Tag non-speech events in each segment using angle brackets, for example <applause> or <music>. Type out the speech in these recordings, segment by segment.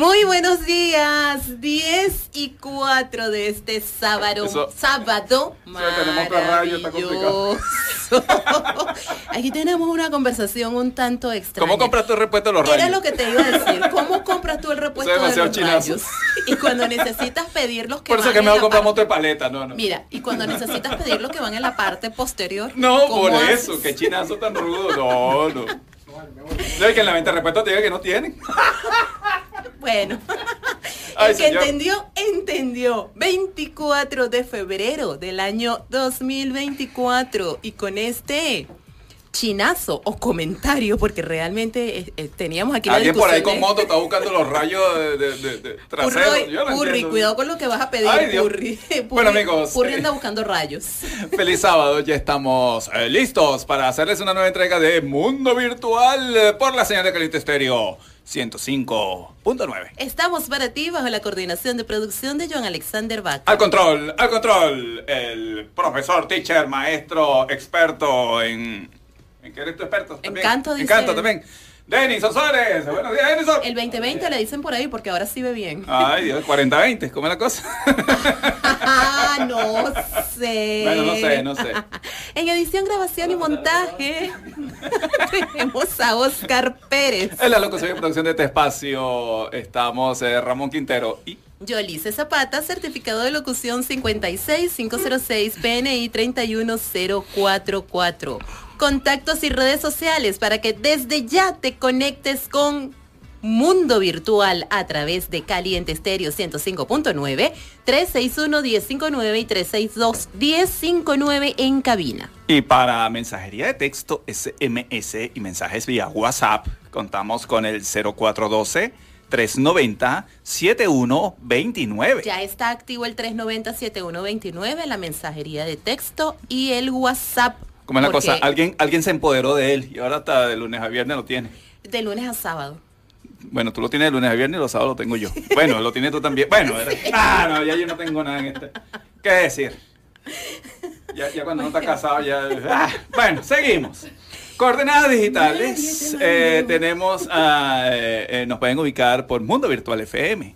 Muy buenos días, 10 y 4 de este sábado. Eso- sábado. maravilloso. Aquí tenemos una conversación un tanto extraña. ¿Cómo compras tu repuesto de los rayos? Era lo que te iba a decir. ¿Cómo compras tú el repuesto de los chinazo. rayos? Y cuando necesitas pedir los que Por eso van que la compramos parte- de paleta, no, no. Mira, y cuando necesitas pedir los que van en la parte posterior. No, ¿cómo por haces? eso, qué chinazo tan rudo. No, no. No, es que en la venta de repuesto te diga que no tienen. <laughs> Bueno, Ay, el que señor. entendió, entendió. 24 de febrero del año 2024 y con este chinazo o comentario, porque realmente eh, eh, teníamos aquí la Alguien por ahí con de- moto está <laughs> buscando los rayos de, de, de- de Yo no cuidado con lo que vas a pedir, Ay. <laughs> Bueno, amigos, eh, anda buscando rayos. <laughs> Feliz sábado, ya estamos eh, listos para hacerles una nueva entrega de Mundo Virtual eh, por la señal de Caliente Estéreo 105.9. Estamos para ti bajo la coordinación de producción de Joan Alexander Bach. Al control, al control, el profesor, teacher, maestro, experto en... ¿En qué eres tu experto? También. canto, dice Encanto también. Denison Suárez, buenos días, Denison. El 2020 le dicen por ahí porque ahora sí ve bien. Ay, Dios, 40-20, ¿cómo es la cosa? <laughs> No sé. Bueno, no sé, no sé. <laughs> En edición, grabación y montaje <laughs> tenemos a Oscar Pérez. En la locución y producción de este espacio estamos eh, Ramón Quintero y... Yolice Zapata, certificado de locución 56506 PNI 31044. Contactos y redes sociales para que desde ya te conectes con Mundo Virtual a través de Caliente Estéreo 105.9, 361-1059 y 362-1059 en cabina. Y para mensajería de texto SMS y mensajes vía WhatsApp, contamos con el 0412-390-7129. Ya está activo el 390-7129, la mensajería de texto y el WhatsApp. ¿Cómo es la cosa? Alguien, alguien se empoderó de él y ahora hasta de lunes a viernes lo tiene. De lunes a sábado. Bueno, tú lo tienes de lunes a viernes y los sábados lo tengo yo. <laughs> Bueno, lo tienes tú también. Bueno, ah, no, ya yo no tengo nada en este. ¿Qué decir? Ya, ya cuando no estás casado, ya. ah, bueno, seguimos. Coordenadas digitales. eh, tenemos, ah, eh, eh, nos pueden ubicar por Mundo Virtual FM.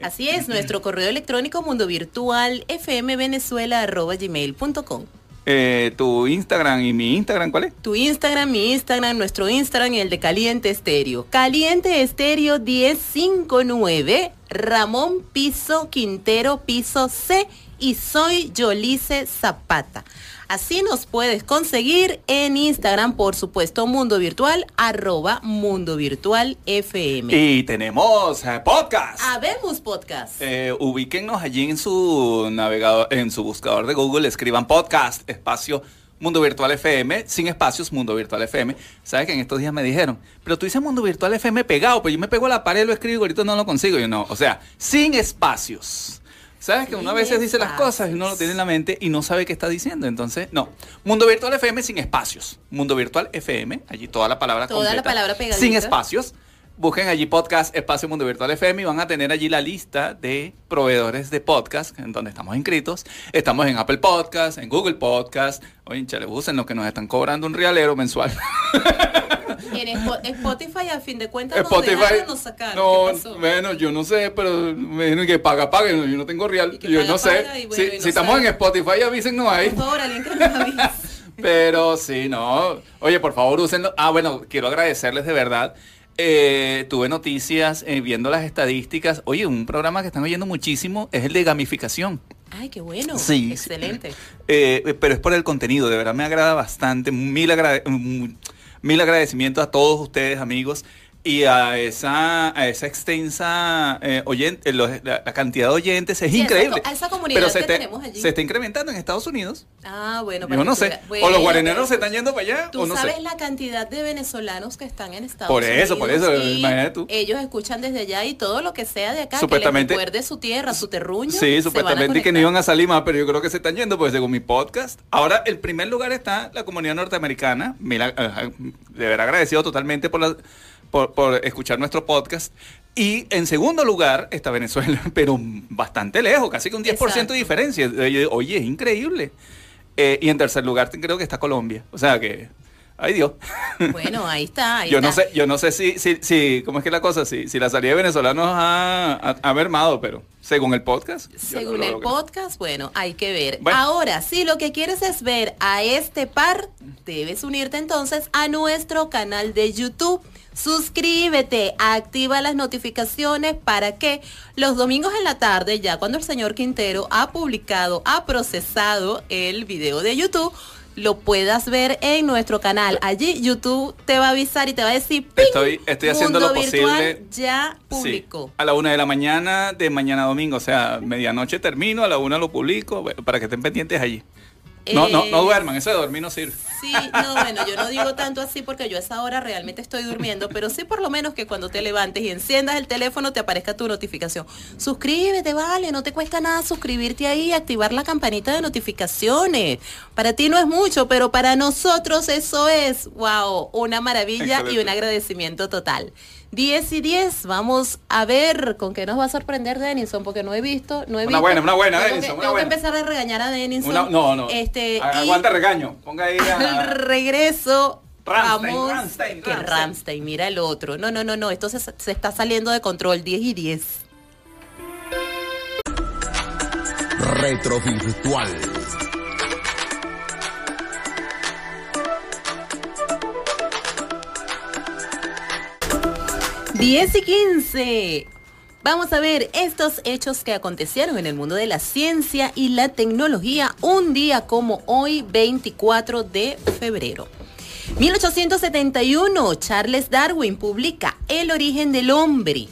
Así es, nuestro correo electrónico mundo virtual fmvenezuela.gmail.com. Eh, tu Instagram y mi Instagram, ¿cuál es? Tu Instagram, mi Instagram, nuestro Instagram y el de Caliente Estéreo. Caliente Estéreo 1059, Ramón Piso Quintero Piso C y soy Yolice Zapata. Así nos puedes conseguir en Instagram, por supuesto, Mundo Virtual, arroba Mundo Virtual FM. Y tenemos eh, podcast. Habemos podcast. Eh, ubíquennos allí en su navegador, en su buscador de Google, escriban podcast, espacio Mundo Virtual FM, sin espacios, Mundo Virtual FM. ¿Sabes que en estos días me dijeron, pero tú dices Mundo Virtual FM pegado, pero yo me pego a la pared, lo escribo y ahorita no lo consigo? Yo no, o sea, sin espacios. ¿Sabes que uno a veces dice las cosas y uno lo tiene en la mente y no sabe qué está diciendo? Entonces, no. Mundo Virtual FM sin espacios. Mundo Virtual FM, allí toda la palabra Toda la palabra pegadita. Sin espacios. Busquen allí podcast Espacio Mundo Virtual FM y van a tener allí la lista de proveedores de podcast en donde estamos inscritos. Estamos en Apple Podcast, en Google Podcast. Oye, chale, usen lo que nos están cobrando un realero mensual. <laughs> En Spo- Spotify, a fin de cuentas, nos Spotify. dejaron, nos sacaron. No, ¿Qué pasó? bueno, yo no sé, pero me dijeron que paga, paga. Yo no tengo real. Yo paga, no sé. paga, y bueno, si no estamos en Spotify, avísennos ahí. Por favor, alguien que nos avise. <laughs> Pero sí, no. Oye, por favor, úsenlo. Ah, bueno, quiero agradecerles de verdad. Eh, tuve noticias eh, viendo las estadísticas. Oye, un programa que están oyendo muchísimo es el de gamificación. Ay, qué bueno. Sí, Excelente. Eh, pero es por el contenido, de verdad me agrada bastante. Mil, agrade- mm, mil agradecimientos a todos ustedes, amigos. Y a esa, a esa extensa eh, oyente, los- la, la cantidad de oyentes es Sí, increíble. exacto, a esa comunidad Pero se, que te- tenemos allí. se está incrementando en Estados Unidos. Ah, bueno. Yo no sé. bueno, o los guareneros se están yendo para allá. Tú o no sabes sé. la cantidad de venezolanos que están en Estados Por Unidos. eso, por eso, imagínate tú. Ellos escuchan desde allá y todo lo que sea de acá, Supuestamente- que les recuerde su tierra, su terruño. Sí, supuestamente que no iban a salir más, pero yo creo que se están yendo, pues según mi podcast. Ahora, el primer lugar está la comunidad norteamericana. Mira, eh, de ver agradecido totalmente por la, por, por escuchar nuestro podcast. Y en segundo lugar está Venezuela, <laughs> pero bastante lejos, casi que un 10% Exacto. de diferencia. Oye, es increíble. Eh, y en tercer lugar creo que está Colombia. O sea que, ay Dios. Bueno, ahí está. ahí yo no sé, yo no sé si, si, si, ¿cómo es que la cosa? Si, si la salida de venezolanos ha, ha, ha mermado, pero según el podcast. Según no el podcast, bueno, hay que ver. Bueno. Ahora, si lo que quieres es ver a este par, debes unirte entonces a nuestro canal de YouTube. Suscríbete, activa las notificaciones para que los domingos en la tarde, ya cuando el señor Quintero ha publicado, ha procesado el video de YouTube, lo puedas ver en nuestro canal. Allí YouTube te va a avisar y te va a decir, ¡ping! Estoy- estoy haciendo Mundo lo posible. Ya Sí, publicó. a la una de la mañana de mañana domingo, o sea, medianoche termino, a la una lo publico, para que estén pendientes allí. No, no, no Eh, duerman, eso de dormir no sirve. Sí, no, bueno, yo no digo tanto así porque yo a esa hora realmente estoy durmiendo, pero sí por lo menos que cuando te levantes y enciendas el teléfono te aparezca tu notificación. Suscríbete, vale, no te cuesta nada suscribirte ahí y activar la campanita de notificaciones. Para ti no es mucho, pero para nosotros eso es, wow, una maravilla y un agradecimiento total. 10 y 10, vamos a ver con qué nos va a sorprender Denison, porque no he visto, no he Una visto. buena, una buena, Denison, que- una tengo que empezar a regañar a Denison. Una- no, no. Este, y- Aguanta regaño. Ponga ahí a... regreso Rammstein, vamos que. Ramstein, mira el otro. No, no, no, no, esto se, se está saliendo de control 10 y 10. Retrovirtual. Diez y 15. Vamos a ver estos hechos que acontecieron en el mundo de la ciencia y la tecnología un día como hoy, 24 de febrero. 1871, Charles Darwin publica El origen del hombre.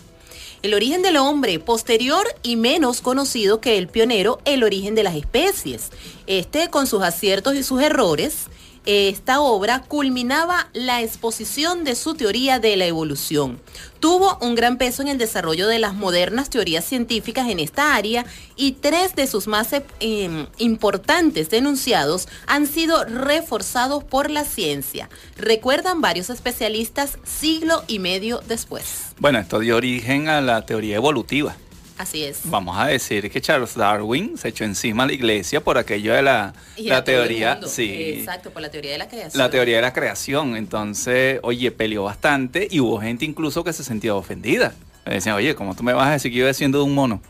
El origen del hombre, posterior y menos conocido que el pionero, el origen de las especies. Este, con sus aciertos y sus errores, esta obra culminaba la exposición de su teoría de la evolución. Tuvo un gran peso en el desarrollo de las modernas teorías científicas en esta área y tres de sus más eh, importantes denunciados han sido reforzados por la ciencia. Recuerdan varios especialistas siglo y medio después. Bueno, esto dio origen a la teoría evolutiva. Así es. Vamos a decir que Charles Darwin se echó encima a la iglesia por aquello de la, teoría, sí, Exacto, por la teoría de la creación. la teoría de la creación. Entonces, oye, peleó bastante y hubo gente incluso que se sentía ofendida. Me decían, oye, ¿cómo tú me vas a decir que yo siendo un mono?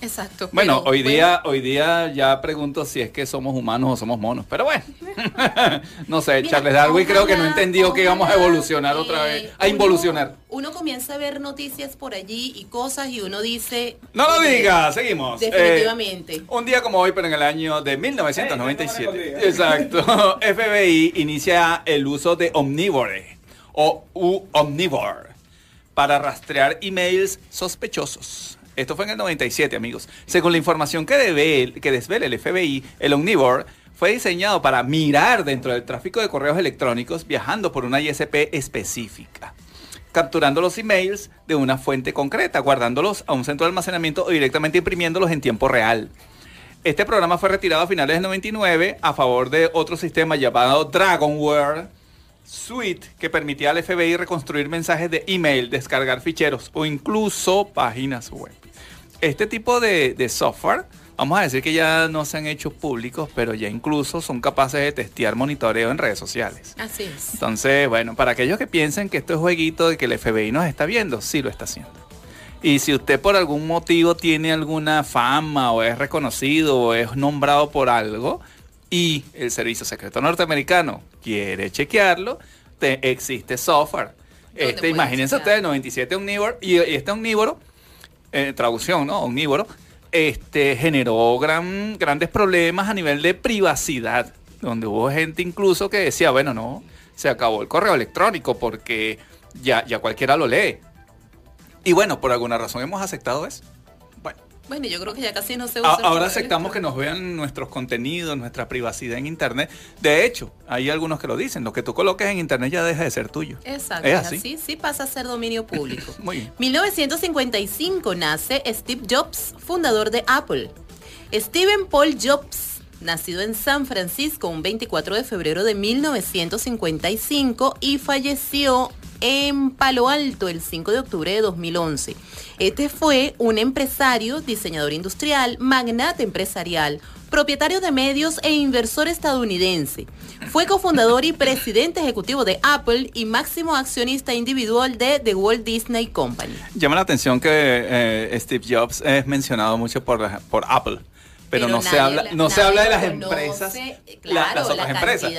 Exacto. Bueno, pero, hoy bueno, día, hoy día ya pregunto si es que somos humanos o somos monos. Pero bueno, <laughs> no sé, Mira, Charles Darwin creo que no ojalá, entendió que íbamos a ojalá, evolucionar otra eh, vez, a uno- involucionar. Uno comienza a ver noticias por allí y cosas y uno dice... No lo diga, seguimos. Definitivamente. Eh, un día como hoy, pero en el año de Ey, 1997. no me contigo. Exacto. <laughs> FBI inicia el uso de Omnivore o U Omnivore para rastrear emails sospechosos. Esto fue en el 97, amigos. Según la información que, desvela el FBI, el Omnivore fue diseñado para mirar dentro del tráfico de correos electrónicos viajando por una ISP específica capturando los emails de una fuente concreta, guardándolos a un centro de almacenamiento o directamente imprimiéndolos en tiempo real. Este programa fue retirado a finales del 99 a favor de otro sistema llamado Dragonware Suite que permitía al FBI reconstruir mensajes de email, descargar ficheros o incluso páginas web. Este tipo de, de software, vamos a decir que ya no se han hecho públicos, pero ya incluso son capaces de testear monitoreo en redes sociales. Así es. Entonces, bueno, para aquellos que piensen que esto es jueguito de que el FBI nos está viendo, sí lo está haciendo. Y si usted por algún motivo tiene alguna fama o es reconocido o es nombrado por algo y el Servicio Secreto Norteamericano quiere chequearlo, te- existe software. ¿Dónde Este, imagínense ustedes, 97 omnívoro y, y este omnívoro, eh, traducción, ¿no? Omnívoro, este, generó gran, grandes problemas a nivel de privacidad, donde hubo gente incluso que decía, bueno, no, se acabó el correo electrónico porque ya, ya cualquiera lo lee. Y bueno, por alguna razón hemos aceptado eso. Bueno, yo creo que ya casi no se usa. ahora aceptamos que nos vean nuestros contenidos, nuestra privacidad en Internet. De hecho, hay algunos que lo dicen, lo que tú coloques en Internet ya deja de ser tuyo. Exacto, ¿Es es así? así, sí pasa a ser dominio <laughs> público. Muy bien. 1955 nace Steve Jobs, fundador de Apple. Steven Paul Jobs, nacido en San Francisco un 24 de febrero de 1955 y falleció en Palo Alto el 5 de octubre de 2011. Este fue un empresario, diseñador industrial, magnate empresarial, propietario de medios e inversor estadounidense. Fue cofundador y presidente ejecutivo de Apple y máximo accionista individual de The Walt Disney Company. Llama la atención que eh, Steve Jobs es mencionado mucho por, por Apple pero, no se habla no se habla de las empresas las otras empresas.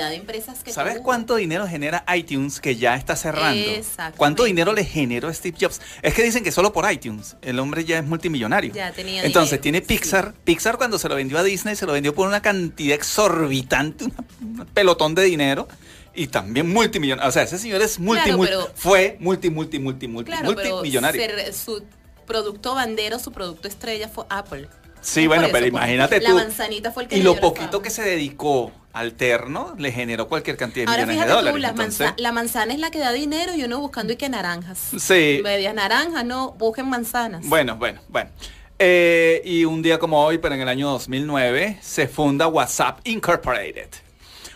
¿Sabes cuánto dinero genera iTunes que ya está cerrando? ¿Cuánto dinero le generó Steve Jobs? Es que dicen que solo por iTunes el hombre ya es multimillonario. Ya tenía Entonces tiene Pixar. Pixar cuando se lo vendió a Disney se lo vendió por una cantidad exorbitante, un pelotón de dinero y también multimillonario. O sea, ese señor es multi, fue multi, multi, multi, multi, multimillonario. su producto bandero, su producto estrella fue Apple. Sí, bueno, pero imagínate tú. La manzanita fue el que Y lo poquito que se dedicó al terno le generó cualquier cantidad de millones de dólares. la manzana es la que da dinero y uno buscando y que naranjas. Sí. Medias naranjas, no, busquen manzanas. Bueno, bueno, bueno. Eh, y un día como hoy, pero en el año 2009, se funda WhatsApp Incorporated.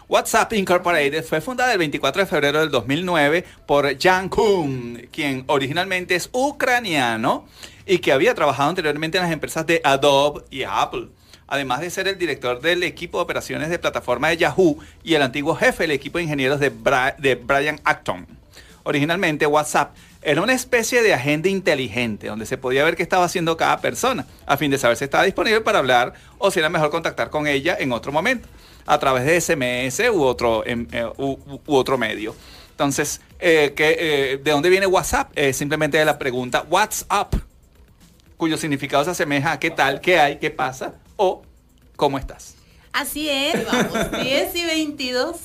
WhatsApp Incorporated fue fundada el 24 de febrero del 2009 por Jan Kuhn, quien originalmente es ucraniano y que había trabajado anteriormente en las empresas de Adobe y Apple. Además de ser el director del equipo de operaciones de plataforma de Yahoo y el antiguo jefe del equipo de ingenieros de, de Brian Acton. Originalmente WhatsApp era una especie de agenda inteligente donde se podía ver qué estaba haciendo cada persona a fin de saber si estaba disponible para hablar o si era mejor contactar con ella en otro momento a través de SMS u otro, em, eh, u, otro medio. Entonces, eh, eh, ¿de dónde viene WhatsApp? simplemente de la pregunta WhatsApp cuyo significado se asemeja a qué tal, qué hay, qué pasa o cómo estás. Así es, vamos, <laughs> 10 y 22.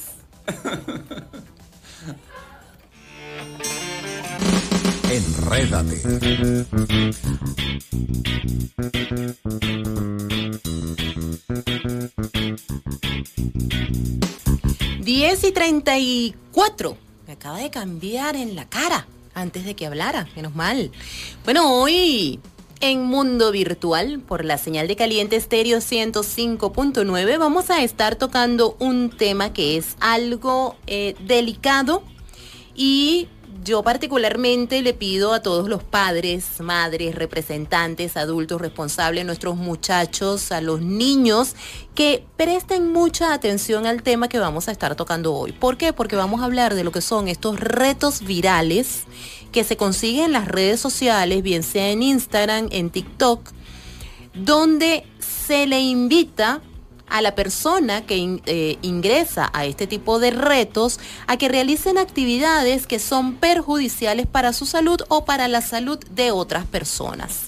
Enrédate. Diez y treinta y cuatro. Me acaba de cambiar en la cara antes de que hablara, menos mal. Bueno, hoy en Mundo Virtual, por la señal de caliente estéreo 105.9, vamos a estar tocando un tema que es algo eh, delicado y yo particularmente le pido a todos los padres, madres, representantes, adultos responsables, nuestros muchachos, a los niños, que presten mucha atención al tema que vamos a estar tocando hoy. ¿Por qué? Porque vamos a hablar de lo que son estos retos virales que se consiguen en las redes sociales, bien sea en Instagram, en TikTok, donde se le invita a la persona que eh, ingresa a este tipo de retos a que realicen actividades que son perjudiciales para su salud o para la salud de otras personas.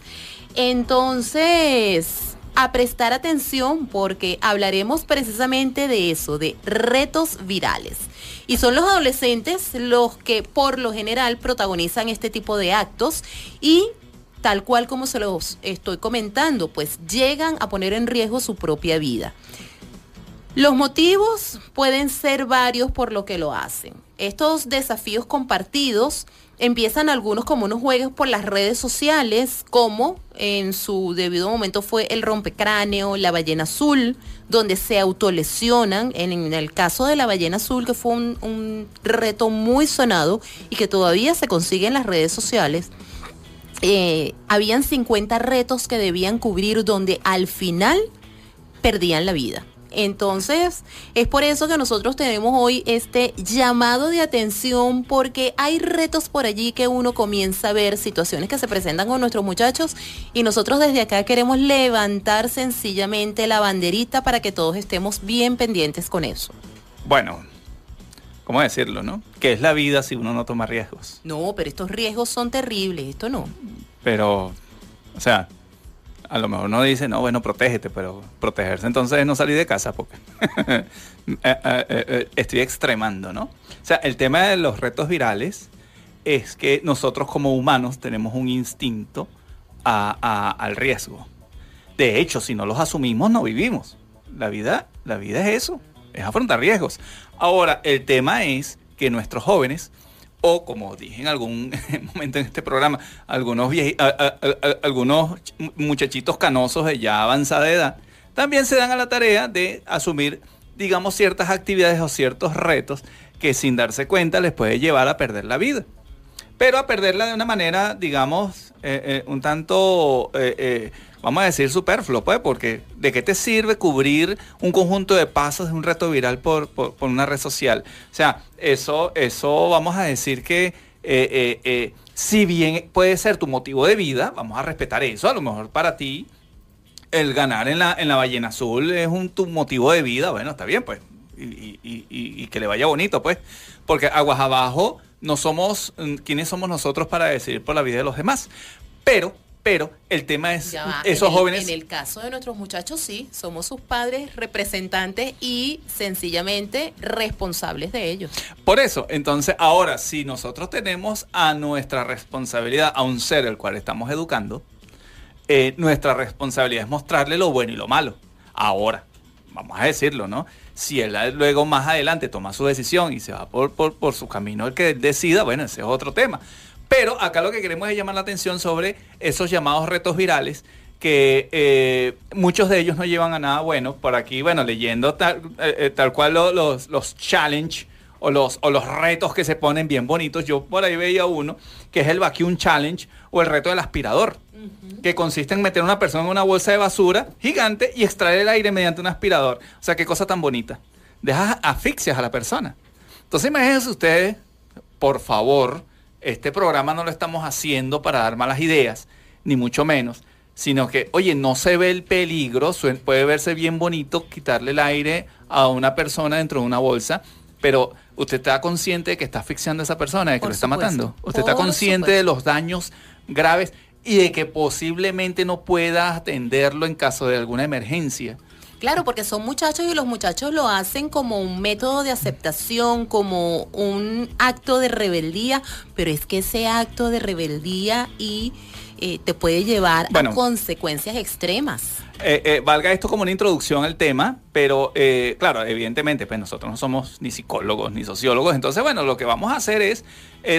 Entonces, a prestar atención porque hablaremos precisamente de eso, de retos virales. Y son los adolescentes los que por lo general protagonizan este tipo de actos y tal cual como se los estoy comentando, pues llegan a poner en riesgo su propia vida. Los motivos pueden ser varios por lo que lo hacen. Estos desafíos compartidos empiezan algunos como unos juegos por las redes sociales, como en su debido momento fue el rompecráneo, la ballena azul, donde se autolesionan. En, el caso de la ballena azul, que fue un, reto muy sonado y que todavía se consigue en las redes sociales, eh, habían 50 retos que debían cubrir donde al final perdían la vida. Entonces, es por eso que nosotros tenemos hoy este llamado de atención porque hay retos por allí que uno comienza a ver, situaciones que se presentan con nuestros muchachos y nosotros desde acá queremos levantar sencillamente la banderita para que todos estemos bien pendientes con eso. Bueno, ¿cómo decirlo, no? ¿Qué es la vida si uno no toma riesgos? No, pero estos riesgos son terribles, esto no. Pero, o sea, a lo mejor no dice, no, bueno, protégete, pero protegerse entonces es no salir de casa porque <laughs> eh, eh, eh, estoy extremando, ¿no? O sea, el tema de los retos virales es que nosotros como humanos tenemos un instinto al riesgo. De hecho, si no los asumimos, no vivimos. La vida, la vida es eso, es afrontar riesgos. Ahora, el tema es que nuestros jóvenes o como dije en algún <laughs> momento en este programa, algunos, algunos muchachitos canosos de ya avanzada edad, también se dan a la tarea de asumir, digamos, ciertas actividades o ciertos retos que sin darse cuenta les puede llevar a perder la vida. pero a perderla de una manera, digamos, eh, eh, un tanto, eh, vamos a decir, superfluo, pues, porque ¿de qué te sirve cubrir un conjunto de pasos de un reto viral por, por, una red social? O sea, eso, eso vamos a decir que si bien puede ser tu motivo de vida, vamos a respetar eso, a lo mejor para ti el ganar en la, en la ballena azul es un tu motivo de vida, bueno, está bien, pues, y, y que le vaya bonito, pues, porque aguas abajo no somos, mm, ¿quiénes somos nosotros para decidir por la vida de los demás? Pero, pero el tema es esos jóvenes. En el caso de nuestros muchachos, sí, somos sus padres, representantes y sencillamente responsables de ellos. Por eso, entonces, ahora, si nosotros tenemos a nuestra responsabilidad a un ser el cual estamos educando, eh, nuestra responsabilidad es mostrarle lo bueno y lo malo. Ahora, vamos a decirlo, ¿no? Si él luego más adelante toma su decisión y se va por, por, su camino el que decida, bueno, ese es otro tema. Pero acá lo que queremos es llamar la atención sobre esos llamados retos virales que eh, muchos de ellos no llevan a nada bueno. Por aquí, bueno, leyendo tal, eh, eh, tal cual los, los challenge o los, o los retos que se ponen bien bonitos. Yo por ahí veía uno que es el Vacuum Challenge o el reto del aspirador que consiste en meter a una persona en una bolsa de basura gigante y extraer el aire mediante un aspirador. O sea, qué cosa tan bonita. Dejas asfixias a la persona. Entonces imagínense ustedes, por favor, este programa no lo estamos haciendo para dar malas ideas, ni mucho menos, sino que, oye, no se ve el peligro, puede verse bien bonito quitarle el aire a una persona dentro de una bolsa, pero usted está consciente de que está asfixiando a esa persona, de que lo está matando. Usted está consciente de los daños graves y de que posiblemente no pueda atenderlo en caso de alguna emergencia. Claro, porque son muchachos y los muchachos lo hacen como un método de aceptación, como un acto de rebeldía, pero es que ese acto de rebeldía y eh, te puede llevar a consecuencias extremas. Eh, eh, valga esto como una introducción al tema, pero claro, evidentemente, pues nosotros no somos ni psicólogos ni sociólogos, entonces bueno, lo que vamos a hacer es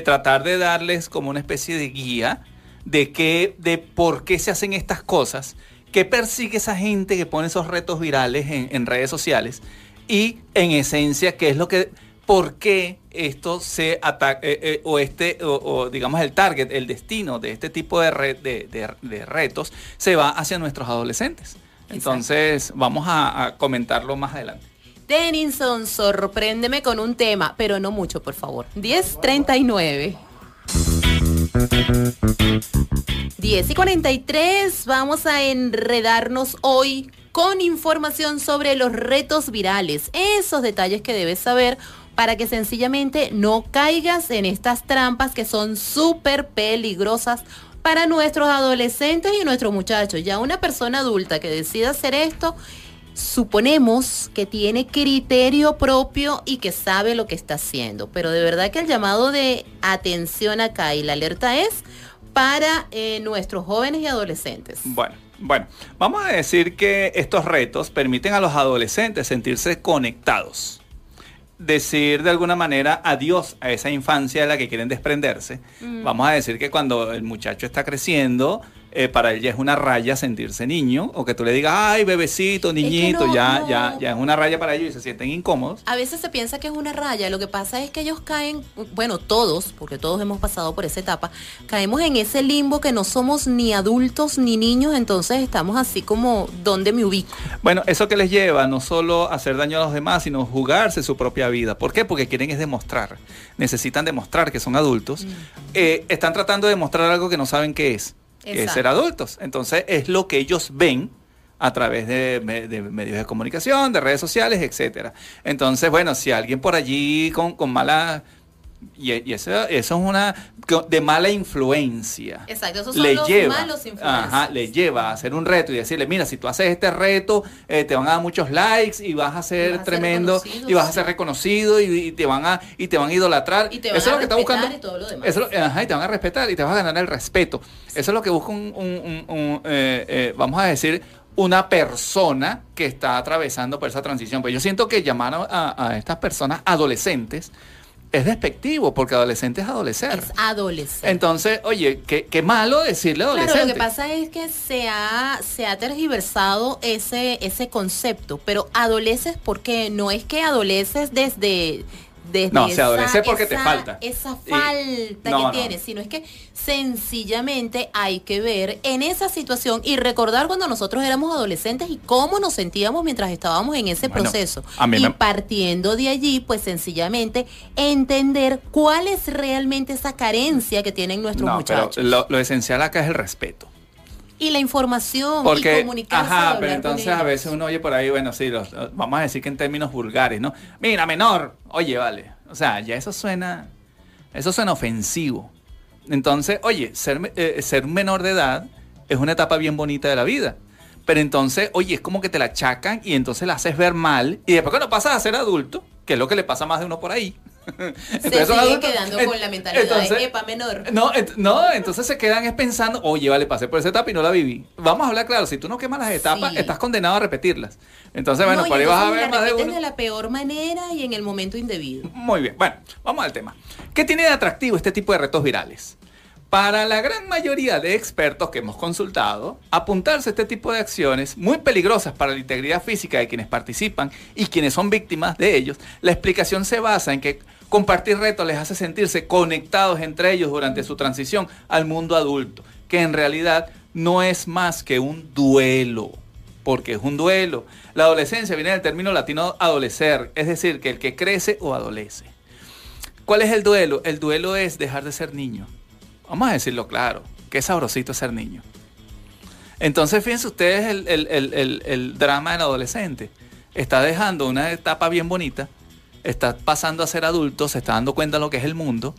tratar de darles como una especie de guía de qué, de por qué se hacen estas cosas, qué persigue esa gente que pone esos retos virales en, redes sociales y en esencia qué es lo que, por qué esto se ataca, eh, eh, o este, o, digamos el target, el destino de este tipo de, de, retos se va hacia nuestros adolescentes. Entonces vamos a, a comentarlo más adelante. Denison, sorpréndeme con un tema, pero no mucho, por favor. 1039. 10 y 43, vamos a enredarnos hoy con información sobre los retos virales, esos detalles que debes saber para que sencillamente no caigas en estas trampas que son súper peligrosas para nuestros adolescentes y nuestros muchachos. Ya una persona adulta que decida hacer esto suponemos que tiene criterio propio y que sabe lo que está haciendo. Pero de verdad que el llamado de atención acá y la alerta es para eh, nuestros jóvenes y adolescentes. Bueno. Bueno, vamos a decir que estos retos permiten a los adolescentes sentirse conectados, decir de alguna manera adiós a esa infancia de la que quieren desprenderse. Mm. Vamos a decir que cuando el muchacho está creciendo, eh, para él ya es una raya sentirse niño, o que tú le digas, ay, bebecito, niñito, ya, ya, ya es una raya para ellos y se sienten incómodos. A veces se piensa que es una raya, lo que pasa es que ellos caen, bueno, todos, porque todos hemos pasado por esa etapa, caemos en ese limbo que no somos ni adultos ni niños, entonces estamos así como, ¿dónde me ubico? Bueno, eso que les lleva no solo a hacer daño a los demás, sino jugarse su propia vida. ¿Por qué? Porque quieren es demostrar, necesitan demostrar que son adultos, mm. eh, están tratando de demostrar algo que no saben qué es es ser adultos. Entonces es lo que ellos ven a través de, medios de comunicación, de redes sociales, etcétera. Entonces, bueno, si alguien por allí con, con mala y, eso, eso, es una de mala influencia. Exacto, esos son le los lleva, malos Ajá, le lleva a hacer un reto y decirle, mira, si tú haces este reto, eh, te van a dar muchos likes y vas a ser tremendo y vas a ser reconocido y, te van a y te van a idolatrar. Y te van eso a es lo que está buscando. Y todo lo demás. ajá, y te van a respetar y te vas a ganar el respeto. Eso es lo que busca un, un, eh, eh, vamos a decir, una persona que está atravesando por esa transición. Pues yo siento que llamar a, a estas personas adolescentes es despectivo, porque adolescente es adolecer. Es adolecer. Entonces, oye, qué, qué malo decirle adolescente. Claro, lo que pasa es que se ha, se ha tergiversado ese, ese concepto, pero adoleces porque no es que adoleces desde desde No, se esa- adolece porque te esa- falta. Esa Y- falta no, que no. tienes, sino es que sencillamente hay que ver en esa situación y recordar cuando nosotros éramos adolescentes y cómo nos sentíamos mientras estábamos en ese Bueno, proceso. a mí y me- partiendo de allí, pues sencillamente entender cuál es realmente esa carencia que tienen nuestros No, pero muchachos. lo, lo esencial acá es el respeto. Y la información y Porque, comunicarse. y ajá, hablar pero entonces a veces uno oye por ahí, bueno, sí, los- los- vamos a decir que en términos vulgares, ¿no? Mira, menor, oye, vale. O sea, ya eso suena, eso suena ofensivo. Entonces, oye, ser, eh, ser menor de edad es una etapa bien bonita de la vida. Pero entonces, oye, es como que te la achacan y entonces la haces ver mal. Y después cuando pasas a ser adulto, que es lo que le pasa a más de uno por ahí. <laughs> se son sigue adultos, quedando con la mentalidad entonces- de epa menor. no, ent- no, entonces se quedan es pensando, oye, vale, pasé por esa etapa y no la viví. Vamos a hablar claro, si tú no quemas las etapas, Sí. estás condenado a repetirlas. Entonces, bueno, No, por ahí vas a entonces ver más de uno. de la peor manera y en el momento indebido. Muy bien, bueno, vamos al tema. ¿Qué tiene de atractivo este tipo de retos virales? Para la gran mayoría de expertos que hemos consultado, apuntarse a este tipo de acciones muy peligrosas para la integridad física de quienes participan y quienes son víctimas de ellos, la explicación se basa en que compartir retos les hace sentirse conectados entre ellos durante su transición al mundo adulto, que en realidad no es más que un duelo porque es un duelo. La adolescencia viene del término latino adolecer, es decir, que el que crece o adolece. ¿Cuál es el duelo? El duelo es dejar de ser niño. Vamos a decirlo claro, qué sabrosito es ser niño. Entonces, fíjense ustedes el, el- el- el- drama del adolescente. Está dejando una etapa bien bonita, está pasando a ser adulto, se está dando cuenta de lo que es el mundo,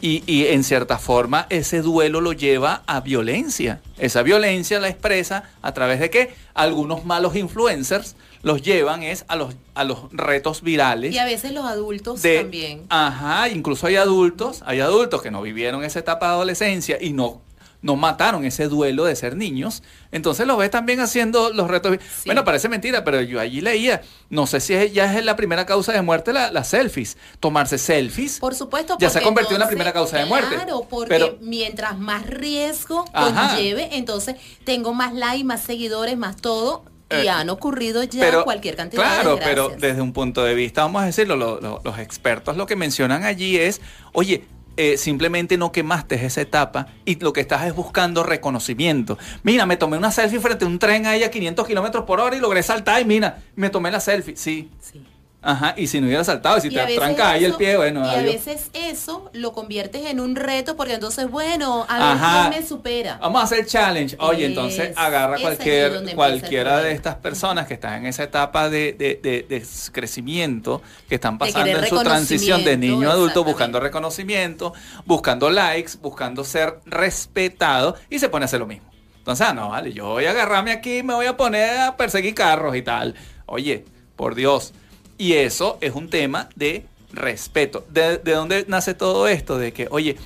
y, y en cierta forma ese duelo lo lleva a violencia. Esa violencia la expresa a través de que algunos malos influencers los llevan es a los, a los retos virales. Y a veces los adultos de- también. Ajá, incluso hay adultos, hay adultos que no vivieron esa etapa de adolescencia y no, no mataron ese duelo de ser niños. Entonces los ves también haciendo los retos. Sí. Bueno, parece mentira, pero yo allí leía, no sé si es- ya es la primera causa de muerte la- las selfies. Tomarse selfies. Por supuesto. Ya se ha convertido en la primera causa de muerte. Claro, porque Pero- mientras más riesgo Ajá. conlleve, entonces tengo más likes, más seguidores, más todo. Y Eh, han ocurrido ya pero, cualquier cantidad claro, de pero desgracias. desde un punto de vista, vamos a decirlo, lo- lo- los expertos lo que mencionan allí es, oye, eh, simplemente no quemaste esa etapa y lo que estás es buscando reconocimiento. Mira, me tomé una selfie frente a un tren a 500 kilómetros por hora y logré saltar y mira, me tomé la selfie. Sí, Sí. Ajá, y si no hubiera saltado, y si Y te veces tranca ahí el pie, bueno, y a veces eso lo conviertes en un reto porque entonces, bueno, a Ajá. quién me supera. Vamos a hacer challenge. Oye, entonces Es- agarra cualquier, cualquiera de estas personas que están en esa etapa de, de- de- de crecimiento, que están pasando en su transición de niño a adulto, buscando reconocimiento, buscando likes, buscando ser respetado y se pone a hacer lo mismo. Entonces, ah, no, vale, yo voy a agarrarme aquí, me voy a poner a perseguir carros y tal. Oye, por Dios. Y eso es un tema de respeto. ¿De, de dónde nace todo esto? De que, oye,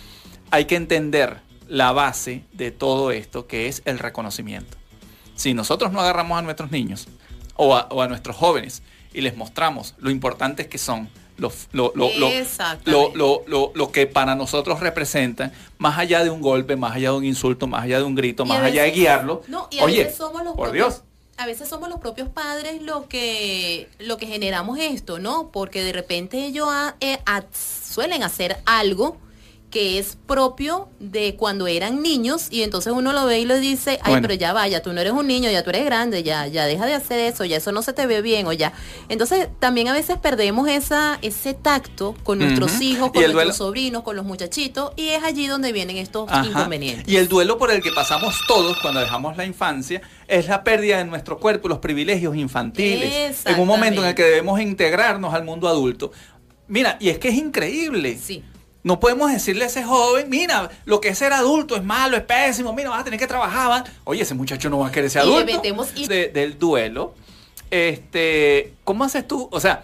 hay que entender la base de todo esto, que es el reconocimiento. Si nosotros no agarramos a nuestros niños o a, o a nuestros jóvenes y les mostramos lo importantes que son, lo, lo, lo, lo- Exactamente. lo- lo- lo- lo que para nosotros representan, más allá de un golpe, más allá de un insulto, más allá de un grito, más allá de guiarlo. No, y a oye, somos los por Dios. A veces somos los propios padres lo que, lo que generamos esto, ¿no? Porque de repente ellos ha- eh, suelen hacer algo que es propio de cuando eran niños y entonces uno lo ve y le dice, ay, Bueno. pero ya vaya, tú no eres un niño, ya tú eres grande, ya, ya deja de hacer eso, ya eso no se te ve bien o ya. Entonces también a veces perdemos esa, ese tacto con nuestros hijos, con nuestros duelo- sobrinos, con los muchachitos y es allí donde vienen estos Ajá. inconvenientes. Y el duelo por el que pasamos todos cuando dejamos la infancia es la pérdida de nuestro cuerpo, los privilegios infantiles. En un momento en el que debemos integrarnos al mundo adulto. Mira, y es que es increíble. Sí. No podemos decirle a ese joven, mira, lo que es ser adulto es malo, es pésimo, mira, vas a tener que trabajar. va". Oye, ese muchacho no va a querer ser Y le adulto. metemos y- De- del duelo, este, ¿cómo haces tú? O sea,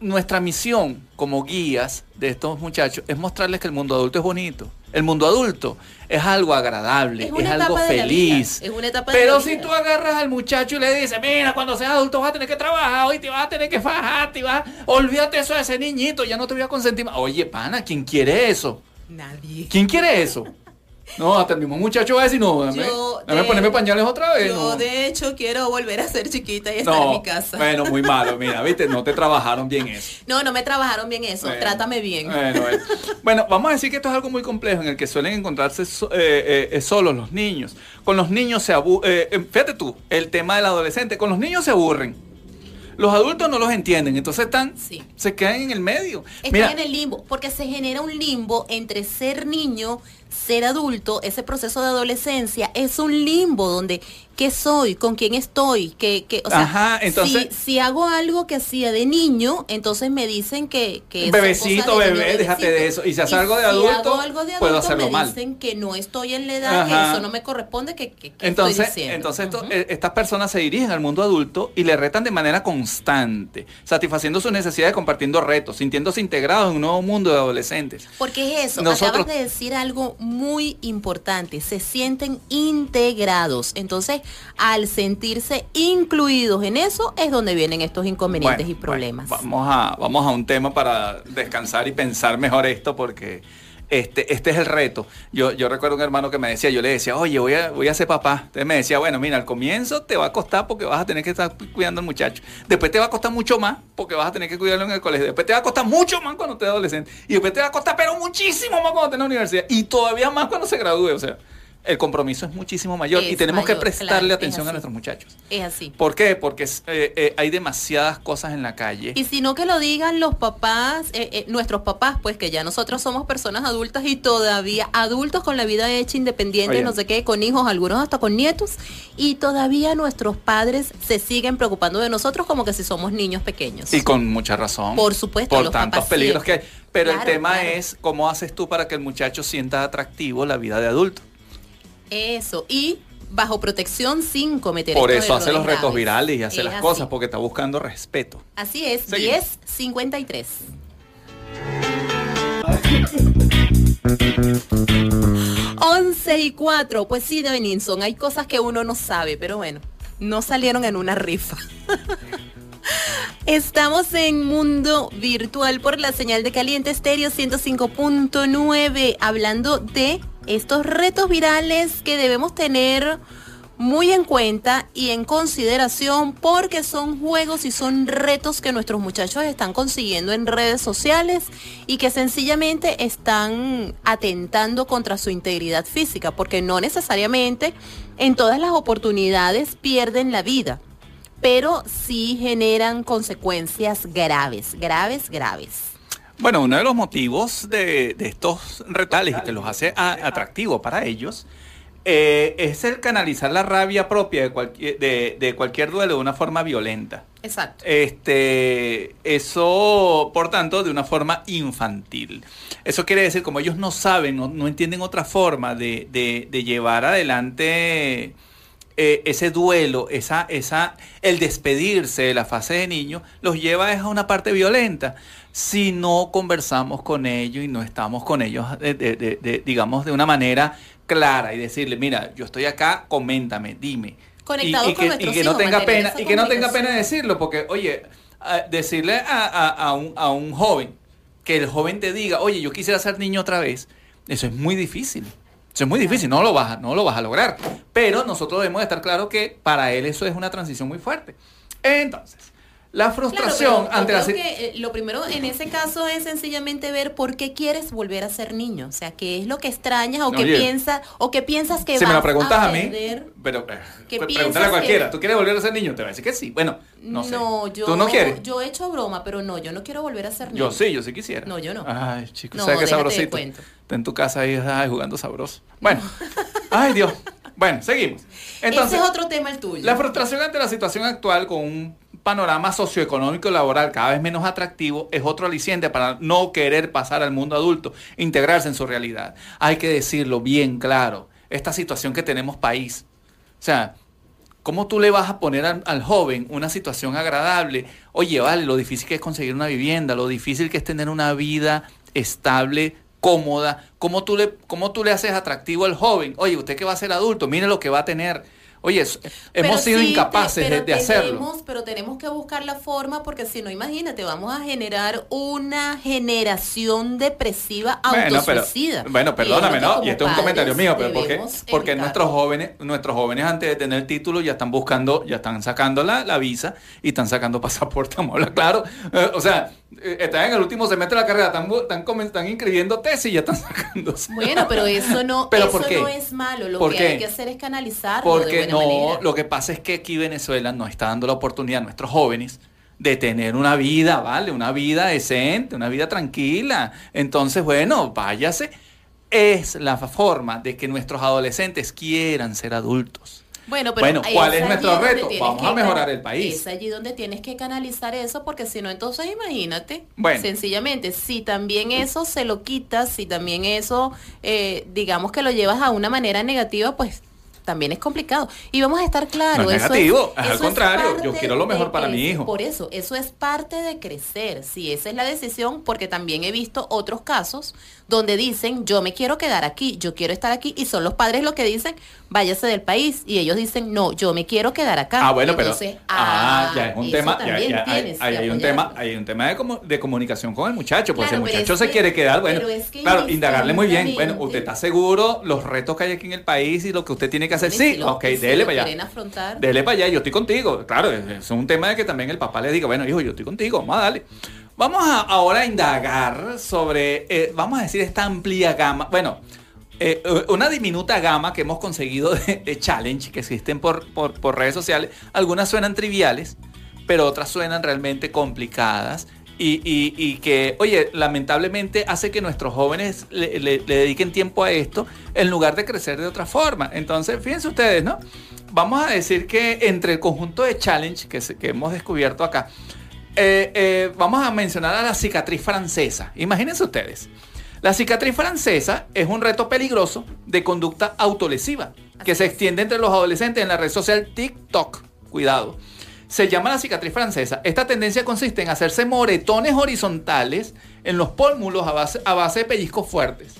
nuestra misión como guías de estos muchachos es mostrarles que el mundo adulto es bonito. El mundo adulto es algo agradable, Es algo feliz. vida, es una etapa de Pero si tú agarras al muchacho y le dices, mira, cuando seas adulto vas a tener que trabajar, hoy te vas a tener que fajar, te vas, olvídate eso de ese niñito, ya no te voy a consentir más. Oye, pana, ¿quién quiere eso? Nadie. ¿Quién quiere eso? No, hasta el mismo muchacho va a decir, no, dame, Yo, dame de- ponerme pañales otra vez. Yo no. de hecho quiero volver a ser chiquita y estar en mi casa. Bueno, muy malo, <laughs> mira, viste, no te trabajaron bien eso. No, no me trabajaron bien eso. Bueno, Trátame bien. Bueno, bueno. Bueno, vamos a decir que esto es algo muy complejo en el que suelen encontrarse so- eh, eh, solos los niños. Con los niños se aburren. fíjate tú, el tema del adolescente. Con los niños se aburren. Los adultos no los entienden, entonces están, Sí. se quedan en el medio. Están Mira, en el limbo, porque se genera un limbo entre ser niño, ser adulto, ese proceso de adolescencia es un limbo donde ¿qué soy? ¿Con quién estoy? ¿Qué, qué? O sea, Ajá, entonces- si, si hago algo que hacía de niño, entonces me dicen que, que Bebecito, bebé, niño, déjate de eso. Y si haces algo de si adulto, hago algo de puedo adulto, hacerlo me mal. dicen que no estoy en la edad, que eso no me corresponde, que, que- que estoy Entonces, diciendo. entonces esto- eh, estas personas se dirigen al mundo adulto y le retan de manera constante, satisfaciendo sus necesidades, compartiendo retos, sintiéndose integrados en un nuevo mundo de adolescentes. Porque es eso, Nosotros- acabas de decir algo muy importante, se sienten integrados. Entonces, al sentirse incluidos en eso, es donde vienen estos inconvenientes Bueno, y problemas. bueno, vamos, a, vamos a un tema para descansar y pensar mejor esto porque este, este es el reto. Yo, yo recuerdo un hermano que me decía, yo le decía, oye, voy a, voy a ser papá. Entonces me decía, bueno, mira, al comienzo te va a costar porque vas a tener que estar cuidando al muchacho. Después te va a costar mucho más porque vas a tener que cuidarlo en el colegio. Después te va a costar mucho más cuando estés adolescente. Y después te va a costar, pero muchísimo más cuando estés en la universidad. Y todavía más cuando se gradúe. O sea, el compromiso es muchísimo mayor y tenemos que prestarle claro, atención a nuestros muchachos. Es así. ¿Por qué? Porque eh, eh, hay demasiadas cosas en la calle. Y si no que lo digan los papás, eh, nuestros papás, pues que ya nosotros somos personas adultas y todavía adultos con la vida hecha independiente, Oye. no sé qué, con hijos, algunos hasta con nietos, y todavía nuestros padres se siguen preocupando de nosotros como que si somos niños pequeños. Y con mucha razón. Por supuesto, Por los tantos papás peligros que hay. Pero el tema claro. es cómo haces tú para que el muchacho sienta atractivo la vida de adulto. Eso, y bajo protección sin cometer Por eso hace los retos virales y hace Es las así. cosas, porque está buscando respeto. Así es, Seguimos. 10.53. 11 y 4, pues sí, Devenilson, hay cosas que uno no sabe, pero bueno, no salieron en una rifa. <laughs> Estamos en mundo virtual por la señal de caliente estéreo 105.9, hablando de estos retos virales que debemos tener muy en cuenta y en consideración porque son juegos y son retos que nuestros muchachos están consiguiendo en redes sociales y que sencillamente están atentando contra su integridad física, porque no necesariamente en todas las oportunidades pierden la vida pero sí generan consecuencias graves, graves, graves. Bueno, uno de los motivos de, de estos retales y que los hace a- atractivos para ellos eh, es el canalizar la rabia propia de cualquier, de, de cualquier duelo de una forma violenta. Exacto. Este, eso, por tanto, de una forma infantil. Eso quiere decir, como ellos no saben, no, no entienden otra forma de- de llevar adelante eh, ese duelo, esa, esa, el despedirse de la fase de niño, los lleva a una parte violenta. Si no conversamos con ellos y no estamos con ellos, de- de- de- de- digamos, de una manera clara y decirle, mira, yo estoy acá, coméntame, dime. Conectados y, y con que, nuestros y que no hijos, tenga pena y que no tenga pena decirlo porque oye a- decirle a, a- a un, a un joven que el joven te diga oye yo quisiera ser niño otra vez eso es muy difícil eso es muy difícil no lo vas a, no lo vas a lograr. Pero nosotros debemos estar claro que para él eso es una transición muy fuerte. Entonces la frustración Claro, ante yo la creo que, eh, lo primero en ese caso es sencillamente ver por qué quieres volver a ser niño, o sea, qué es lo que extrañas o qué piensas o qué piensas que si me lo preguntas a, mí perder. pero eh, ¿Qué pre- piensas pregúntale a cualquiera que- tú quieres volver a ser niño te va a decir que sí bueno no sé yo, tú no quieres yo he hecho broma, pero no, yo no quiero volver a ser niño. Yo sí, yo sí quisiera. No, yo no. Ay, chicos, No, ¿sabes qué sabrosito? cuento. Está en tu casa ahí ay, jugando sabroso. Bueno, <laughs> ay Dios. Bueno, seguimos. Entonces, Ese es otro tema el tuyo. la frustración ante la situación actual con un panorama socioeconómico y laboral cada vez menos atractivo es otro aliciente para no querer pasar al mundo adulto, integrarse en su realidad. Hay que decirlo bien claro. Esta situación que tenemos país. O sea, ¿Cómo tú le vas a poner al, joven una situación agradable? Oye, vale, lo difícil que es conseguir una vivienda, lo difícil que es tener una vida estable, cómoda. ¿Cómo tú le, cómo tú le haces atractivo al joven? Oye, usted que va a ser adulto, mire lo que va a tener. Oye, hemos sido incapaces de, hacerlo. Tenemos, pero tenemos que buscar la forma porque si no, imagínate, vamos a generar una generación depresiva bueno, autosuicida. bueno, perdóname, ¿no? Y esto es un comentario mío, pero porque, porque nuestros jóvenes, nuestros jóvenes antes de tener el título ya están buscando, ya están sacando la, la visa y están sacando <laughs> pasaporte, claro. Eh, o sea, eh, están en el último semestre de la carrera, están, están, están inscribiendo tesis y ya están <laughs> sacando. Bueno, pero eso no, ¿Pero eso no es malo. Lo que hay que hacer es canalizarlo. Porque no, lo que pasa es que aquí Venezuela nos está dando la oportunidad a nuestros jóvenes de tener una vida, ¿vale? Una vida decente, una vida tranquila. Entonces, bueno, váyase. Es la forma de que nuestros adolescentes quieran ser adultos. Bueno, pero ¿cuál es nuestro reto? Vamos a mejorar el país. Es allí donde tienes que canalizar eso, porque si no, entonces imagínate, bueno. sencillamente, si también eso se lo quitas, si también eso, eh, digamos que lo llevas a una manera negativa, pues también es complicado. Y vamos a estar claros. No es negativo, es, al contrario, yo quiero lo mejor para mi hijo. Por eso, eso es parte de crecer. Si esa es la decisión, porque también he visto otros casos donde dicen, yo me quiero quedar aquí, yo quiero estar aquí, y son los padres los que dicen, váyase del país, y ellos dicen, no, yo me quiero quedar acá. Ah, bueno, pero ah, ya es un tema, ya, hay, un tema, hay un tema de, de comunicación con el muchacho, porque si el muchacho se quiere quedar, bueno, claro, indagarle muy bien, bueno, usted está seguro los retos que hay aquí en el país y lo que usted tiene que hacer, sí, ok, déle para allá. Dele para allá, yo estoy contigo, claro, es un tema de que también el papá le diga, bueno, hijo, yo estoy contigo, vamos a darle. Vamos a, ahora a indagar sobre, eh, vamos a decir, esta amplia gama, bueno, eh, una diminuta gama que hemos conseguido de, challenge que existen por, por, redes sociales. Algunas suenan triviales, pero otras suenan realmente complicadas. Y, y, que, oye, lamentablemente hace que nuestros jóvenes le, dediquen tiempo a esto en lugar de crecer de otra forma. Entonces, fíjense ustedes, ¿no? Vamos a decir que entre el conjunto de challenge que, que hemos descubierto acá, eh, eh, vamos a mencionar a la cicatriz francesa. Imagínense ustedes. La cicatriz francesa es un reto peligroso de conducta autolesiva que se extiende entre los adolescentes en la red social TikTok. Cuidado. Se llama la cicatriz francesa. Esta tendencia consiste en hacerse moretones horizontales en los pómulos a base, a base de pellizcos fuertes.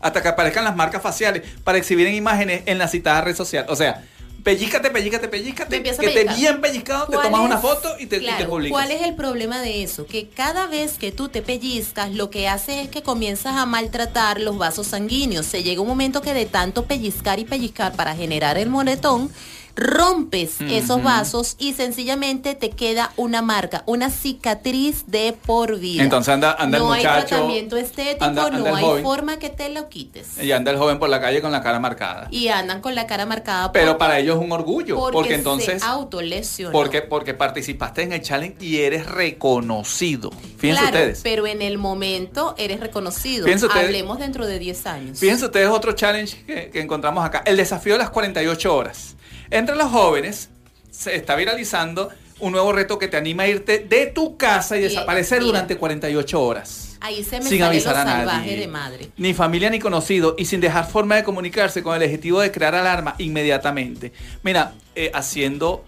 Hasta que aparezcan las marcas faciales para exhibir en imágenes en la citada red social. O sea, pellícate, pellícate, pellícate, que te bien pellizcado, te tomas una foto y te, publicas. ¿Cuál es el problema de eso? Que cada vez que tú te pellizcas, lo que hace es que comienzas a maltratar los vasos sanguíneos. Se llega un momento que de tanto pellizcar y pellizcar para generar el moretón, rompes esos vasos y sencillamente te queda una marca, una cicatriz de por vida. Entonces anda, anda no el muchacho. hay tratamiento estético, no hay forma que te lo quites. Y anda el joven por la calle con la cara marcada. Y andan con la cara marcada. Pero para ellos es un orgullo. Porque, entonces. Se porque, porque participaste en el challenge y eres reconocido. Fíjense ustedes. Pero en el momento eres reconocido. Hablemos dentro de 10 años. Fíjense ustedes otro challenge que, que encontramos acá. El desafío de las 48 horas. Entre los jóvenes se está viralizando un nuevo reto que te anima a irte de tu casa y, desaparecer durante 48 horas. Ahí se me sin avisar a nadie, de madre. Ni familia ni conocido y sin dejar forma de comunicarse con el objetivo de crear alarma inmediatamente. Mira, eh, haciendo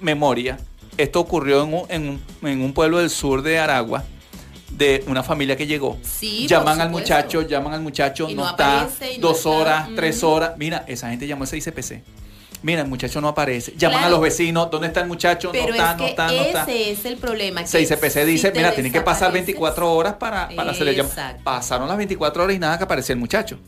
memoria, esto ocurrió en un, pueblo del sur de Aragua de una familia que llegó. Sí, llaman al muchacho, llaman al muchacho, no, está, dos horas, tres horas. Mira, esa gente llamó ese ICPC Mira, el muchacho no aparece. Llaman a los vecinos, ¿dónde está el muchacho? no está, no está, no está. Ese es el problema. Que CICPC dice, mira, tienen que pasar 24 horas para, para hacerle llamado. Pasaron las 24 horas y nada que aparecía el muchacho.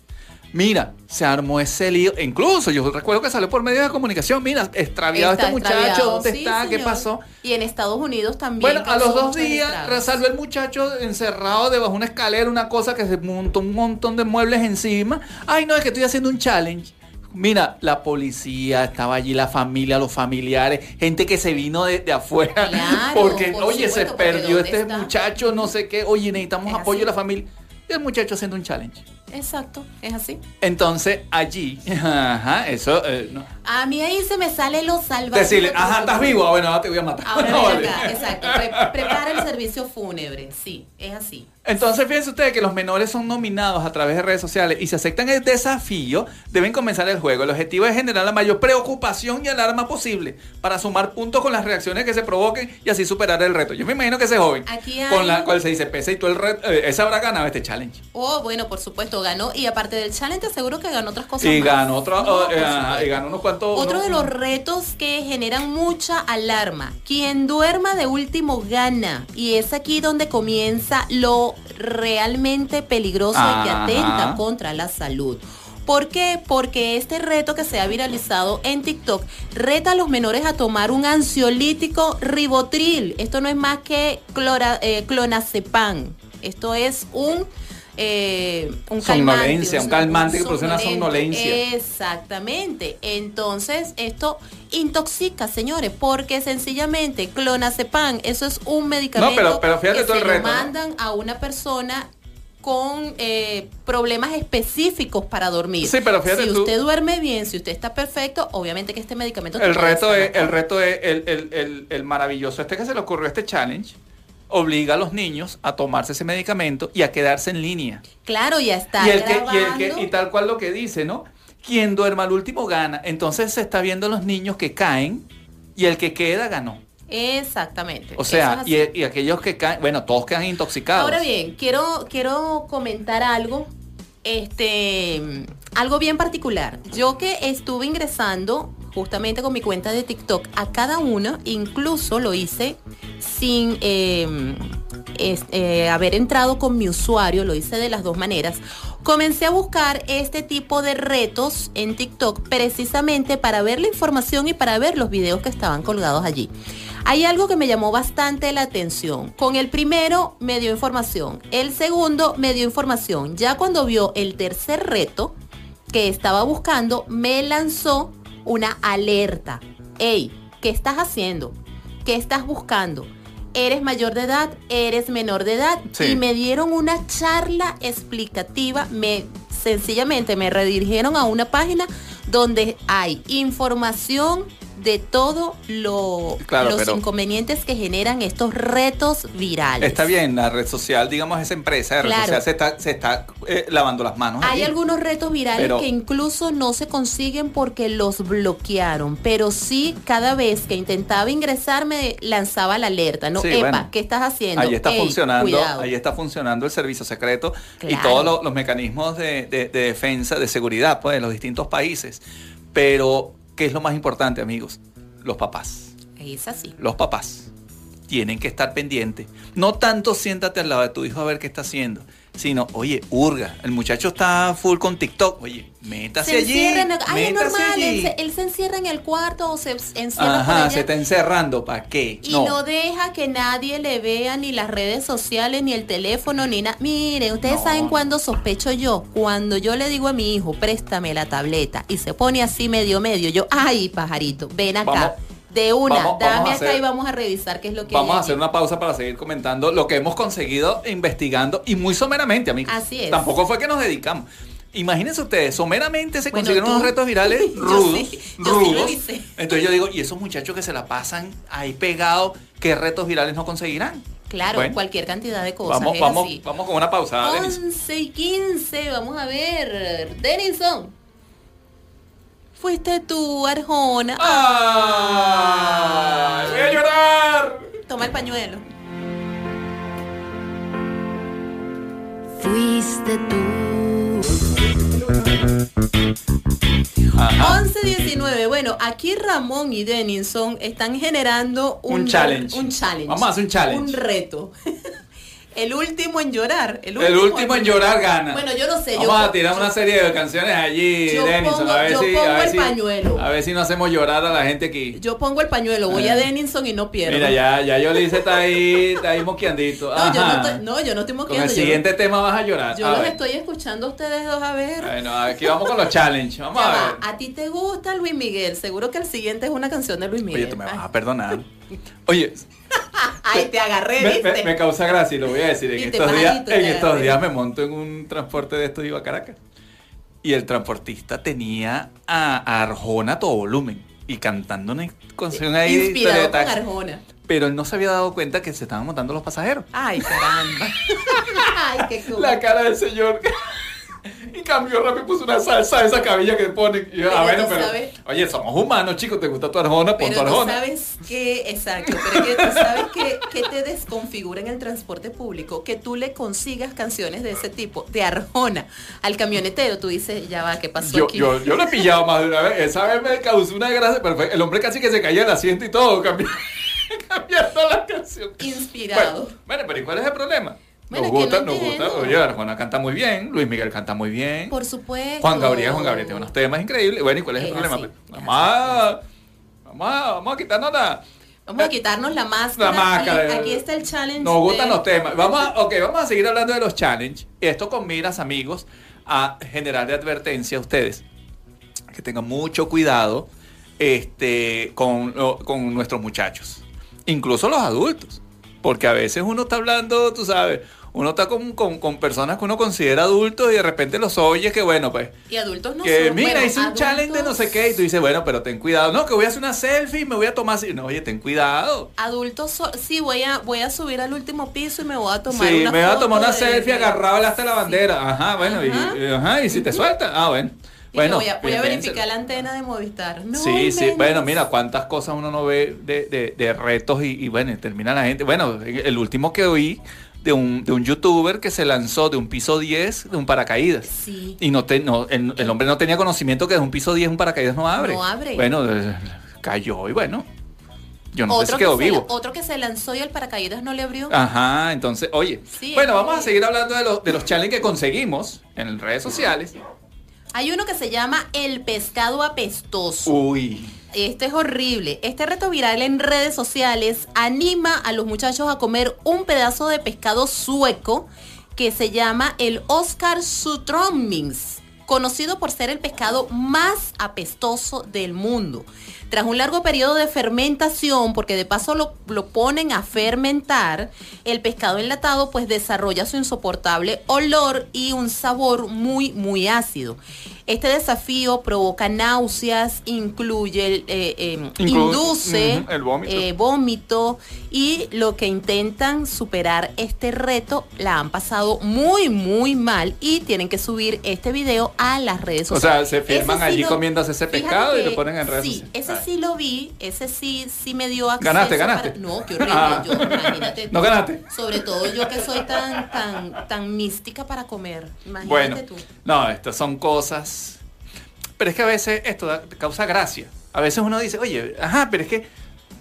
Mira, se armó ese lío. Incluso yo recuerdo que salió por medio de comunicación. Mira, extraviado este muchacho, ¿dónde está? ¿Qué pasó? Y en Estados Unidos también. Bueno, a los dos días salió el muchacho encerrado debajo de una escalera, una cosa que se montó un montón de muebles encima. Ay, no, es que estoy haciendo un challenge. Mira, la policía, estaba allí la familia, los familiares, gente que se vino de, afuera. <laughs> porque, oye, se perdió este muchacho, no sé qué. Oye, necesitamos apoyo de la familia. Y el muchacho haciendo un challenge. Exacto, es así. Entonces, allí, <laughs> ajá, eso. Eh, a mí ahí se me sale lo salvaje. Decirle, ajá, estás vivo, ah, bueno, ahora te voy a matar. Ahora <laughs> acá, exacto. prepara el servicio fúnebre, sí, es así. Entonces, fíjense ustedes que los menores son nominados a través de redes sociales y si aceptan el desafío, deben comenzar el juego. El objetivo es generar la mayor preocupación y alarma posible para sumar puntos con las reacciones que se provoquen y así superar el reto. Yo me imagino que ese joven, Aquí hay- con la cual se dice pesa y todo el reto, eh, ese habrá ganado este challenge. Oh, bueno, por supuesto, ganó. Y aparte del challenge, te aseguro que ganó otras cosas. Y más. ganó otro, No, eh, y ganó unos cuantos. Otro unos- de los retos que generan mucha alarma. Quien duerma de último gana. Y es aquí donde comienza lo realmente peligroso y que atenta contra la salud. ¿Por qué? Porque este reto que se ha viralizado en TikTok reta a los menores a tomar un ansiolítico ribotril. Esto no es más que clora- eh, clonazepam. Esto es un, eh, un Somnolencia, calmante, un calmante que produce una somnolencia. Exactamente. Entonces, esto intoxica, señores, porque sencillamente clonazepam, eso es un medicamento pero- pero fíjate que todo el lo reto, ¿no? mandan a una persona con eh, problemas específicos para dormir. Sí, pero fíjate si tú- usted duerme bien, si usted está perfecto, obviamente que este medicamento El reto es, el reto es el, el- el- el maravilloso este que se le ocurrió este challenge. Obliga a los niños a tomarse ese medicamento y a quedarse en línea. Claro, ya está y, el que, y, el grabando. que- y tal cual lo que dice, ¿no? Quien duerma al último gana. Entonces se está viendo los niños que caen y el que queda ganó. Exactamente. O sea, es y, y aquellos que caen, bueno, todos quedan intoxicados. Ahora bien, quiero, quiero comentar algo, este, algo bien particular. Yo que estuve ingresando justamente con mi cuenta de TikTok a cada uno, incluso lo hice sin es- eh, haber entrado con mi usuario, lo hice de las dos maneras. Comencé a buscar este tipo de retos en TikTok precisamente para ver la información y para ver los videos que estaban colgados allí. Hay algo que me llamó bastante la atención. Con el primero me dio información, el segundo me dio información. Ya cuando vio el tercer reto que estaba buscando, me lanzó una alerta. Hey, ¿qué estás haciendo? ¿Qué estás buscando? ¿Eres mayor de edad? ¿Eres menor de edad? Sí. Y me dieron una charla explicativa. Me sencillamente me redirigieron a una página donde hay información de todo lo, Claro, los inconvenientes que generan estos retos virales. Está bien, la red social, digamos, esa empresa de red Claro. social se está, se está eh, lavando las manos. Hay ahí. algunos retos virales Pero- que incluso no se consiguen porque los bloquearon, pero sí cada vez que intentaba ingresar me lanzaba la alerta, ¿no? Sí, Epa, bueno. ¿qué estás haciendo? Ahí está Ey, funcionando, cuidado. ahí está funcionando el servicio secreto y todos los, los mecanismos de, de- de defensa, de seguridad, pues, de los distintos países. Pero, ¿qué es lo más importante, amigos? Los papás. Es así. Los papás tienen que estar pendientes. No tanto siéntate al lado de tu hijo a ver qué está haciendo, sino, oye, hurga, el muchacho está full con TikTok, oye, métase Se allí. en el- Ay, es normal, allí. él se, él se encierra en el cuarto o se encierra por Ajá, allá. se está encerrando, ¿para qué? Y no. deja que nadie le vea ni las redes sociales, ni el teléfono, ni nada. Miren, ustedes No. saben cuándo sospecho yo. Cuando yo le digo a mi hijo, préstame la tableta, y se pone así medio medio, yo, ay, pajarito, ven acá. Vamos- de una, vamos- dame vamos acá y vamos a revisar qué es lo que Vamos a hacer una pausa para seguir comentando lo que hemos conseguido investigando y muy someramente, amigos. Así es. Tampoco fue que nos dedicamos. Imagínense ustedes, someramente se Bueno, consiguieron tú- unos retos virales <laughs> Yo rudos, sí, yo sí rudos. revisé. Entonces yo digo, ¿y esos muchachos que se la pasan ahí pegados, qué retos virales no conseguirán? Claro, Bueno, cualquier cantidad de cosas. Vamos, vamos, así. vamos con una pausa, Denis. 11 y 15, vamos a ver. Denison. Fuiste tú, Arjona. ¡Ay! ¡Voy a llorar! Toma el pañuelo. Fuiste tú. Ajá. 11-19. Bueno, aquí Ramón y Denison están generando un, Un challenge. Un challenge. Vamos a hacer un challenge. Un reto. El último en llorar. El El último en llorar gana. Bueno, yo no sé. Vamos yo, a tirar una serie de canciones allí, Yo Denison. pongo- a ver yo si, pongo a ver el si, pañuelo. a ver si no hacemos llorar a la gente aquí. Yo pongo el pañuelo, voy a. Denison y no pierdo. Mira, ya, ya Yolice está ahí, está ahí mosqueandito. No, yo no, estoy, no, yo no estoy Con el yo- siguiente tema vas a llorar. Yo a los ver. estoy escuchando a ustedes dos a ver. Bueno, aquí vamos con los challenges. Vamos Ya a va, ver. a ti te gusta Luis Miguel. Seguro que el siguiente es una canción de Luis Miguel. Oye, tú me vas Ay, a perdonar. <laughs> Oye, <laughs> Ay, te agarré, me, ¿viste? me- me causa gracia y lo voy a decir. En estos días, en estos días me monto en un transporte de estos iba a Caracas. Y el transportista tenía a, a Arjona a todo volumen. y cantando una canción ahí Inspirado con. Arjona. Pero él no se había dado cuenta que se estaban montando los pasajeros. Ay, caramba. <laughs> Ay, qué cool. La cara del señor. Y cambió rápido, puso una salsa de esa cabilla que ponen. Y yo, ah, Pero bueno, pero. sabes- Oye, somos humanos, chicos. ¿Te gusta tu arjona? Pon tu Pero arjona. sabes que, exacto, pero que tú sabes que, que te desconfigura en el transporte público, que tú le consigas canciones de ese tipo, de Arjona, al camionetero, tú dices, ya va, ¿qué pasó Yo, aquí? yo, yo lo he pillado más de una vez. Esa vez me causó una gracia, pero el hombre casi que se caía del asiento y todo, cambiando, <laughs> cambiando la canción. Inspirado. Bueno, bueno, pero ¿y cuál es el problema? Bueno, nos gusta, no nos gusta. Oye, Arjona canta muy bien, Luis Miguel canta muy bien. Por supuesto. Juan Gabriel, Juan Gabriel tiene unos temas increíbles. Bueno, ¿y cuál es el Es problema? así, Pues, es Vamos a, vamos a, quitarnos la... Vamos a quitarnos la máscara. La máscara. y aquí está el challenge. Nos gustan de- los temas. Vamos a, ok, vamos a seguir hablando de los challenge. Esto con miras, amigos, a generar de advertencia a ustedes. Que tengan mucho cuidado este, con, con nuestros muchachos. Incluso los adultos. Porque a veces uno está hablando, tú sabes, uno está con, con- con personas que uno considera adultos y de repente los oyes que, bueno, pues, Y adultos no que son. mira, bueno, hice un challenge de no sé qué y tú dices, bueno, pero ten cuidado. No, que voy a hacer una selfie y me voy a tomar. No, oye, ten cuidado. Adultos, so- sí, voy a, voy a subir al último piso y me voy a tomar Sí, una me voy a tomar una de- selfie agarrado hasta la Sí. bandera. Ajá, bueno, Ajá. y, ajá, y si te suelta, ah, bueno. Y Bueno, voy a, voy a bien, verificar la antena de Movistar. No sí, sí, bueno, mira cuántas cosas uno no ve de, de- de retos y, y bueno, termina la gente. Bueno, el último que oí de un, de un youtuber que se lanzó de un piso 10 de un paracaídas. Sí. Y no, te, no el, el hombre no tenía conocimiento que de un piso 10 un paracaídas no abre. No abre. Bueno, eh, cayó y bueno. Yo no sé otro, si quedó que se, vivo. otro que se lanzó y el paracaídas no le abrió. Ajá, entonces, oye. Sí, bueno, vamos a seguir hablando de los, de los challenges que conseguimos en redes sociales. Hay uno que se llama el pescado apestoso. Uy. Este es horrible. Este reto viral en redes sociales anima a los muchachos a comer un pedazo de pescado sueco que se llama el Oscar Sutrommings, conocido por ser el pescado más apestoso del mundo. Tras un largo periodo de fermentación, porque de paso lo, lo ponen a fermentar, el pescado enlatado pues desarrolla su insoportable olor y un sabor muy, muy ácido. Este desafío provoca náuseas, incluye, eh, eh, Inclu- induce Ujú, el vómito. eh, vómito y lo que intentan superar este reto la han pasado muy, muy mal y tienen que subir este video a las redes O sea, sociales. se filman Ese allí comiéndose ese pescado y lo ponen en redes Sí, sociales. ese Ah. Sí lo vi, ese sí, sí me dio acceso. ¿Ganaste, para- ganaste? No, qué horrible. Ah. Yo, imagínate. ¿No tú. ganaste? Sobre todo yo que soy tan, tan, tan mística para comer. Imagínate Bueno, tú. no, estas son cosas. Pero es que a veces esto da- causa gracia. A veces uno dice, oye, ajá, pero es que,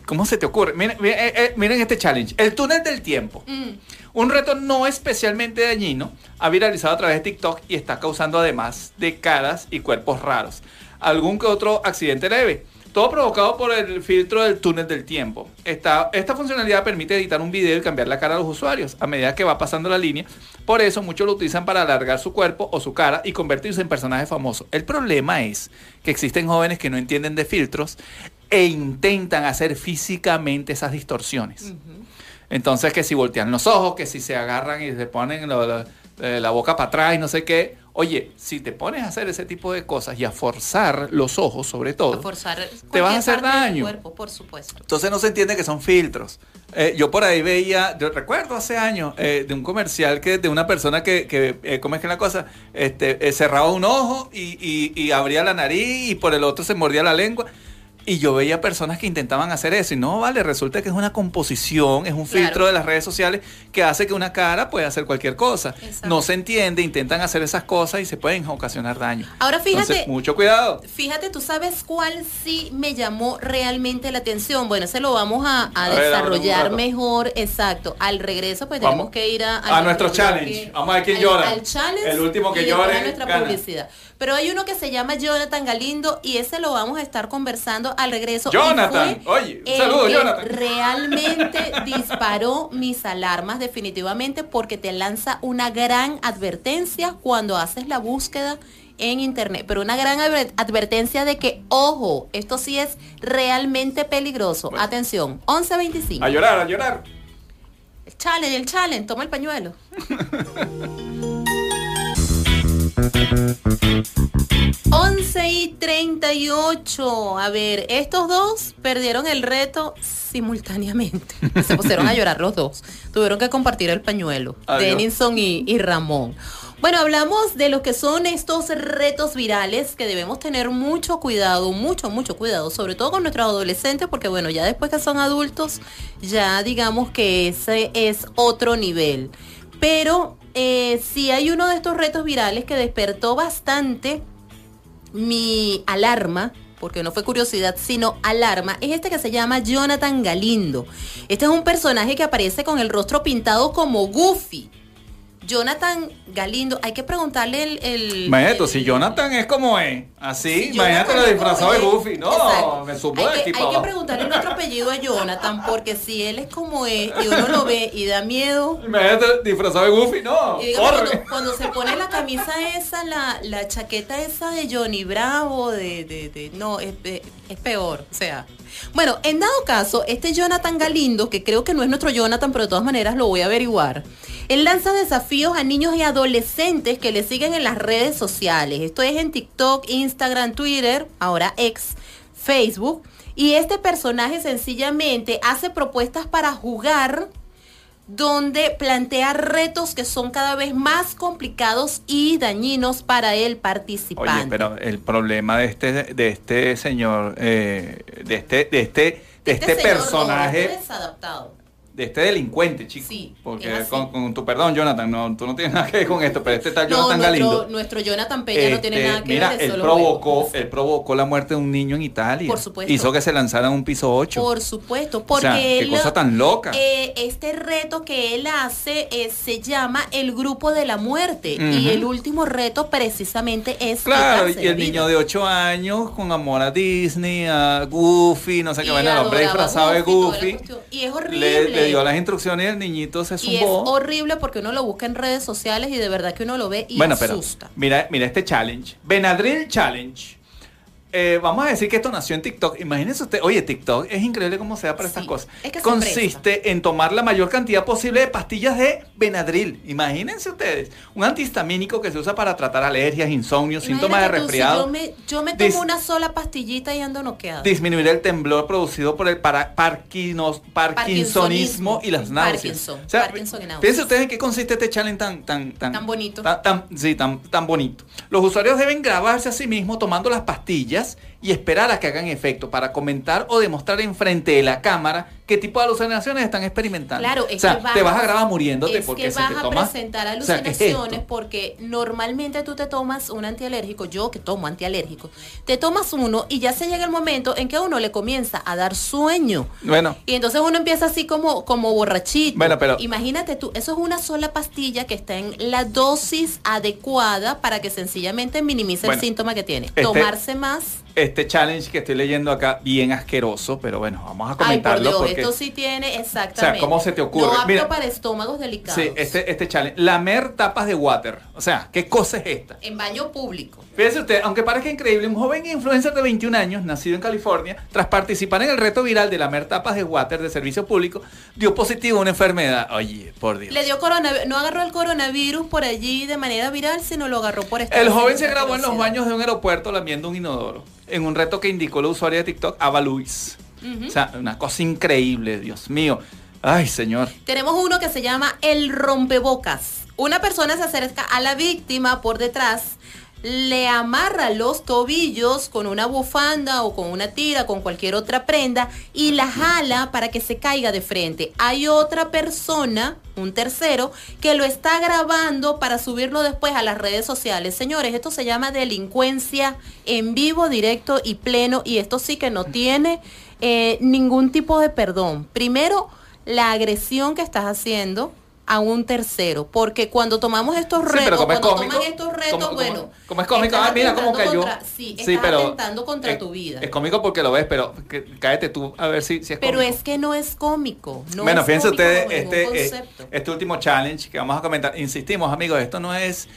¿cómo se te ocurre? Miren, miren, eh, eh, miren este challenge: el túnel del tiempo. Mm. Un reto no especialmente dañino, ha viralizado a través de TikTok y está causando además de caras y cuerpos raros. Algún que otro accidente leve. Todo provocado por el filtro del túnel del tiempo. Esta, esta funcionalidad permite editar un video y cambiar la cara a los usuarios a medida que va pasando la línea. Por eso muchos lo utilizan para alargar su cuerpo o su cara y convertirse en personajes famosos. El problema es que existen jóvenes que no entienden de filtros e intentan hacer físicamente esas distorsiones. Entonces, que si voltean los ojos, que si se agarran y se ponen lo- lo- eh, la boca para atrás y no sé qué. Oye, si te pones a hacer ese tipo de cosas y a forzar los ojos, sobre A todo, forzar te vas a hacer daño. Cuerpo, por supuesto. entonces no se entiende que son filtros. Eh, yo por ahí veía, yo recuerdo hace años, eh, de un comercial que de una persona que, que eh, ¿cómo es que la cosa? Este, eh, cerraba un ojo y, y- y abría la nariz y por el otro se mordía la lengua. Y yo veía personas que intentaban hacer eso y no vale, resulta que es una composición, es un Claro. filtro de las redes sociales que hace que una cara pueda hacer cualquier cosa. Exacto. No se entiende, intentan hacer esas cosas y se pueden ocasionar daño. Ahora fíjate, Entonces, mucho cuidado. Fíjate, tú sabes cuál sí me llamó realmente la atención. Bueno, ese lo vamos a, a A ver, desarrollar mejor. Exacto. Al regreso, pues Vamos tenemos que ir a, a nuestro challenge. Vamos a ver quién llora. Al challenge. El último que llore, a nuestra gana. publicidad. Pero hay uno que se llama Jonathan Galindo y ese lo vamos a estar conversando al regreso. Jonathan, oye, un saludo, Jonathan. Realmente <laughs> disparó mis alarmas definitivamente porque te lanza una gran advertencia cuando haces la búsqueda en internet, pero una gran adver- advertencia de que, ojo, esto sí es realmente peligroso. Bueno. Atención, 11.25. A llorar, a llorar. El challenge, el challenge, toma el pañuelo. <laughs> 11 y 38. A ver, estos dos perdieron el reto simultáneamente. <laughs> Se pusieron a llorar los dos. Tuvieron que compartir el pañuelo. Adiós. Denison y, y Ramón. Bueno, hablamos de lo que son estos retos virales que debemos tener mucho cuidado, mucho, mucho cuidado, sobre todo con nuestros adolescentes, porque bueno, ya después que son adultos, ya digamos que ese es otro nivel. Pero eh, si hay uno de estos retos virales que despertó bastante mi alarma, porque no fue curiosidad, sino alarma, es este que se llama Jonathan Galindo. Este es un personaje que aparece con el rostro pintado como Goofy. Jonathan Galindo, hay que preguntarle el... el Imagínate, el- si Jonathan es como es, así, Sí, imagínate lo disfrazado de Goofy. No, Exacto. me supo hay que, hay que preguntarle nuestro apellido a Jonathan, porque si él es como es y uno lo ve y da miedo, Imagínate disfrazado de Goofy, no, y digamos, corre. cuando, cuando se pone la camisa esa, la, la chaqueta esa de Johnny Bravo, de, de, de- no, es peor, o sea. Bueno, en dado caso, este Jonathan Galindo, que creo que no es nuestro Jonathan, pero de todas maneras lo voy a averiguar, él lanza desafíos a niños y adolescentes que le siguen en las redes sociales. Esto es en TikTok, Instagram, Twitter, ahora ex, Facebook. Y este personaje sencillamente hace propuestas para jugar donde plantea retos que son cada vez más complicados y dañinos para el participante. Oye, pero el problema de este, de este señor, eh, de este, de este, de este, señor, no, personaje, este desadaptado. De este delincuente, chico. Sí, Porque con, con tu perdón, Jonathan, no, tú no tienes <laughs> nada que ver con esto, pero este tal No, Jonathan nuestro, Galindo. nuestro Jonathan Peña no tiene este, nada que mira, ver. él solo provocó, juego. él provocó la muerte de un niño en Italia. Por supuesto. Hizo que se lanzara a un piso 8. Por supuesto, o porque sea, qué él, cosa tan loca. eh, este reto que él hace eh, se llama el grupo de la muerte y el último reto precisamente es Claro, y el vida. niño de 8 años con amor a Disney, a Goofy, no sé qué, bueno, el hombre disfrazado de Goofy. Y es horrible. Le, le dio las instrucciones y el niñito se Y es horrible porque uno lo busca en redes sociales y de verdad que uno lo ve y bueno, pero asusta. mira, mira este challenge. Benadryl Challenge. Eh, vamos a decir que esto nació en TikTok. Imagínense usted, oye, TikTok es increíble cómo se da para estas cosas. es que se Consiste en tomar la mayor cantidad posible de pastillas de Benadryl. Imagínense ustedes, un antihistamínico que se usa para tratar alergias, insomnio, síntomas de Imagínate tú, si resfriado. yo me, yo me tomo Dis- una sola pastillita y ando noqueada. disminuir el temblor producido por el para, parquinos- parkinsonismo Parkinsonismo. y las náuseas. Parkinson, O sea, Parkinson y náuseas. fíjense ustedes en qué consiste este challenge tan tan tan Tan bonito. tan- tan- sí, tan, tan bonito. Los usuarios deben grabarse a sí mismos tomando las pastillas gracias y esperar a que hagan efecto para comentar o demostrar enfrente de la cámara qué tipo de alucinaciones están experimentando. Claro, es o sea, que vas, te vas a grabar muriéndote es porque que se vas te a presentar O sea, ¿qué es alucinaciones porque normalmente tú te tomas un antialérgico, yo que tomo antialérgico, te tomas uno y ya se llega el momento en que a uno le comienza a dar sueño. Bueno, Y entonces uno empieza así como, como borrachito. Bueno, pero- Imagínate tú, eso es una sola pastilla que está en la dosis adecuada para que sencillamente minimice Bueno, el síntoma que tiene. este- Tomarse más. Este challenge que estoy leyendo acá, bien asqueroso, pero bueno, vamos a Ay, por comentarlo Dios, porque... esto sí tiene exactamente. ¿cómo se te ocurre? No apto Mira. para estómagos delicados. Sí, este, este challenge. Lamer tapas de water. O sea, ¿qué cosa es esta? En baño público. Fíjese usted, aunque parezca increíble, un joven influencer de 21 años, nacido en California, tras participar en el reto viral de lamer tapas de water de servicio público, dio positivo a una enfermedad. Oye, por Dios. Le dio coronavirus, no agarró el coronavirus por allí de manera viral, sino lo agarró por esta El joven se grabó en los baños de un aeropuerto lamiendo un inodoro, en un reto que indicó la usuaria de TikTok, Ava Luis. O sea, una cosa increíble, Dios mío. Ay, señor. Tenemos uno que se llama el rompebocas. Una persona se acerca a la víctima por detrás, le amarra los tobillos con una bufanda o con una tira, con cualquier otra prenda y la jala para que se caiga de frente. Hay otra persona, un tercero, que lo está grabando para subirlo después a las redes sociales. Señores, esto se llama delincuencia en vivo, directo y pleno y esto sí que no tiene eh, ningún tipo de perdón. Primero, la agresión que estás haciendo a un tercero, porque cuando tomamos estos Sí, retos, pero como es cuando cómico, toman estos retos, como- como- bueno, como es cómico, ah, mira cómo cayó. contra- sí, estás atentando contra es- tu vida. Es cómico porque lo ves, pero que- cállate tú a ver si, si es Pero cómico. es que no es cómico. No bueno, es fíjense ustedes, este, eh, este último challenge que vamos a comentar, insistimos amigos, esto no es,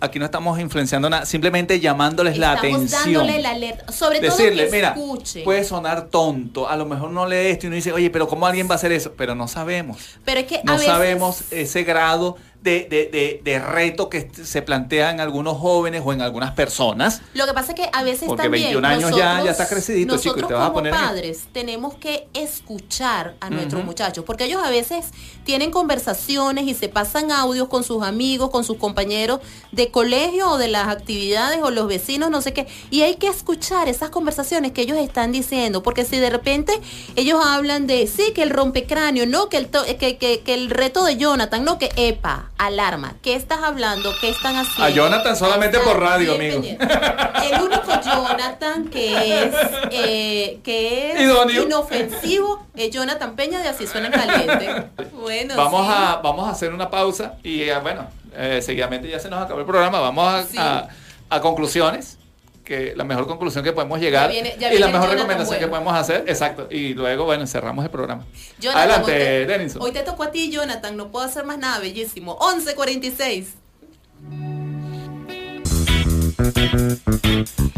aquí no estamos influenciando nada, simplemente llamándoles la atención. dándole la alerta, sobre Decirle, todo que mira, escuche. puede sonar tonto, a lo mejor no lee esto y uno dice, oye, pero ¿cómo alguien va a hacer eso? Pero no sabemos. pero es que a No veces- sabemos ese grado de, de, de, de reto que se plantea en algunos jóvenes o en algunas personas. Lo que pasa es que a veces Porque también 21 años ya- nosotros- ya está crecidito, chico, y nosotros te vas a como poner en- padres tenemos que escuchar a nuestros muchachos, porque ellos a veces tienen conversaciones y se pasan audios con sus amigos, con sus compañeros de colegio o de las actividades o los vecinos, no sé qué, y hay que escuchar esas conversaciones que ellos están diciendo, porque si de repente ellos hablan de, sí, que el rompecráneo, no, que el, to- que, que, que el reto de Jonathan, no, que, epa, alarma, ¿qué estás hablando? ¿Qué están haciendo? A Jonathan solamente por radio, amigo. El único Jonathan que es, eh, que es Idóneo. inofensivo es Jonathan Peña de Así Suena Caliente. <laughs> Bueno, Vamos, sí. a, vamos a hacer una pausa y eh, bueno, eh, seguidamente ya se nos acabó el programa. Vamos a, Sí. a- a conclusiones. Que la mejor conclusión que podemos llegar Ya viene- ya y la mejor recomendación que podemos hacer, exacto. Y luego, bueno, cerramos el programa. Jonathan, Adelante, hoy te, Denison. hoy te tocó a ti, Jonathan. No puedo hacer más nada, bellísimo. 11.46.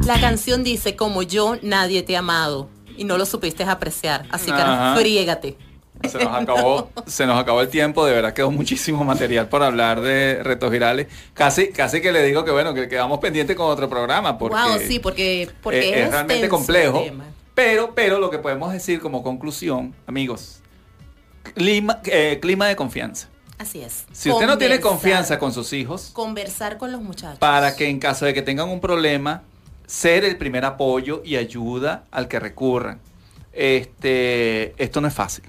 La canción dice, como yo, nadie te ha amado. Y no lo supiste apreciar. Así que friégate. Se nos acabó, se nos acabó el tiempo, de verdad quedó muchísimo material por hablar de retos virales. Casi, casi que le digo que bueno, que quedamos pendientes con otro programa porque, wow, sí, porque, porque eh, es, realmente complejo. Pero, pero lo que podemos decir como conclusión, amigos, clima, eh, clima de confianza. Así es. Si usted no tiene confianza con sus hijos, Conversar con los muchachos. para que en caso de que tengan un problema, ser el primer apoyo y ayuda al que recurran. Este, esto no es fácil.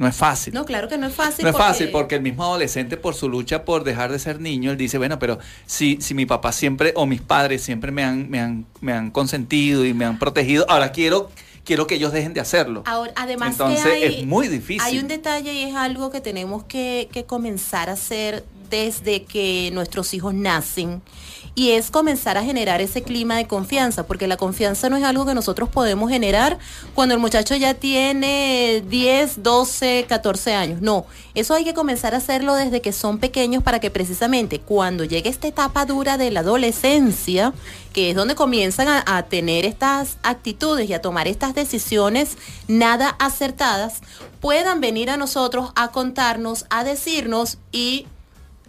No es fácil. No, claro que no es fácil. No es fácil porque el mismo adolescente por su lucha por dejar de ser niño, él dice, bueno, pero si, si mi papá siempre o mis padres siempre me han, me han, me han consentido y me han protegido, ahora quiero, quiero que ellos dejen de hacerlo. Ahora, además Entonces que hay, es muy difícil. hay un detalle y es algo que tenemos que, que comenzar a hacer desde que nuestros hijos nacen y es comenzar a generar ese clima de confianza, porque la confianza no es algo que nosotros podemos generar cuando el muchacho ya tiene 10, 12, 14 años. No, eso hay que comenzar a hacerlo desde que son pequeños para que precisamente cuando llegue esta etapa dura de la adolescencia, que es donde comienzan a, a tener estas actitudes y a tomar estas decisiones nada acertadas, puedan venir a nosotros a contarnos, a decirnos y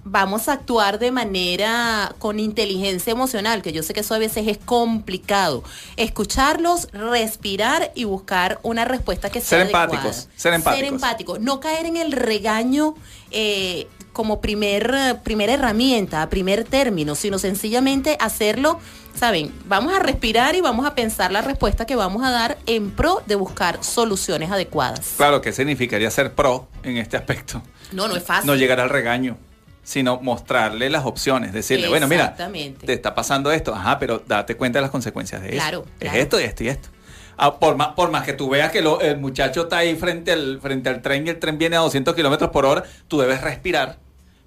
vamos a actuar de manera con inteligencia emocional, que yo sé que eso a veces es complicado. Escucharlos, respirar y buscar una respuesta que sea Ser adecuada. empáticos, ser empáticos. empáticos. No caer en el regaño eh, como primer, primera herramienta, primer término, sino sencillamente hacerlo, ¿saben? Vamos a respirar y vamos a pensar la respuesta que vamos a dar en pro de buscar soluciones adecuadas. Claro, ¿qué significaría ser pro en este aspecto? No, no es fácil. No llegar al regaño, sino mostrarle las opciones, decirle, bueno, mira, te está pasando esto, ajá, pero date cuenta de las consecuencias de eso. Claro, Es claro. esto, esto y esto. Ah, por, más, por más que tú veas que lo- el muchacho está ahí frente al, frente al tren y el tren viene a 200 kilómetros por hora, tú debes respirar,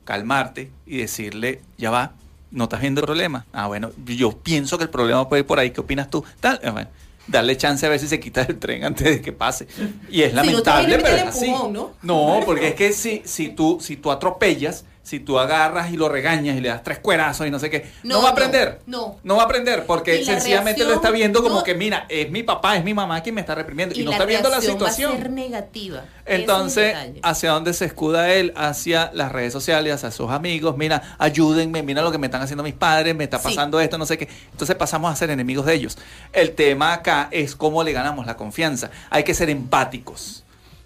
calmarte y decirle, ya va, no estás viendo el problema. Ah, bueno, yo pienso que el problema puede ir por ahí, ¿qué opinas tú? Tal, bueno, darle chance a ver si se quita el tren antes de que pase. Y es no lamentable, pero es así. ¿no? No, porque es que si, si, tú, si tú atropellas, si tú agarras y lo regañas y le das tres cuerazos y no sé qué, no, No, va a aprender. no. No va a aprender porque sencillamente lo está viendo como no. que, mira, es mi papá, es mi mamá quien me está reprimiendo y, no está viendo la situación. Va a ser negativa. Entonces. ¿hacia dónde se escuda él? Hacia las redes sociales, hacia sus amigos. Mira, ayúdenme, mira lo que me están haciendo mis padres, me está Sí. pasando esto, no sé qué. Entonces pasamos a ser enemigos de ellos. El tema acá es cómo le ganamos la confianza. Hay que ser empáticos.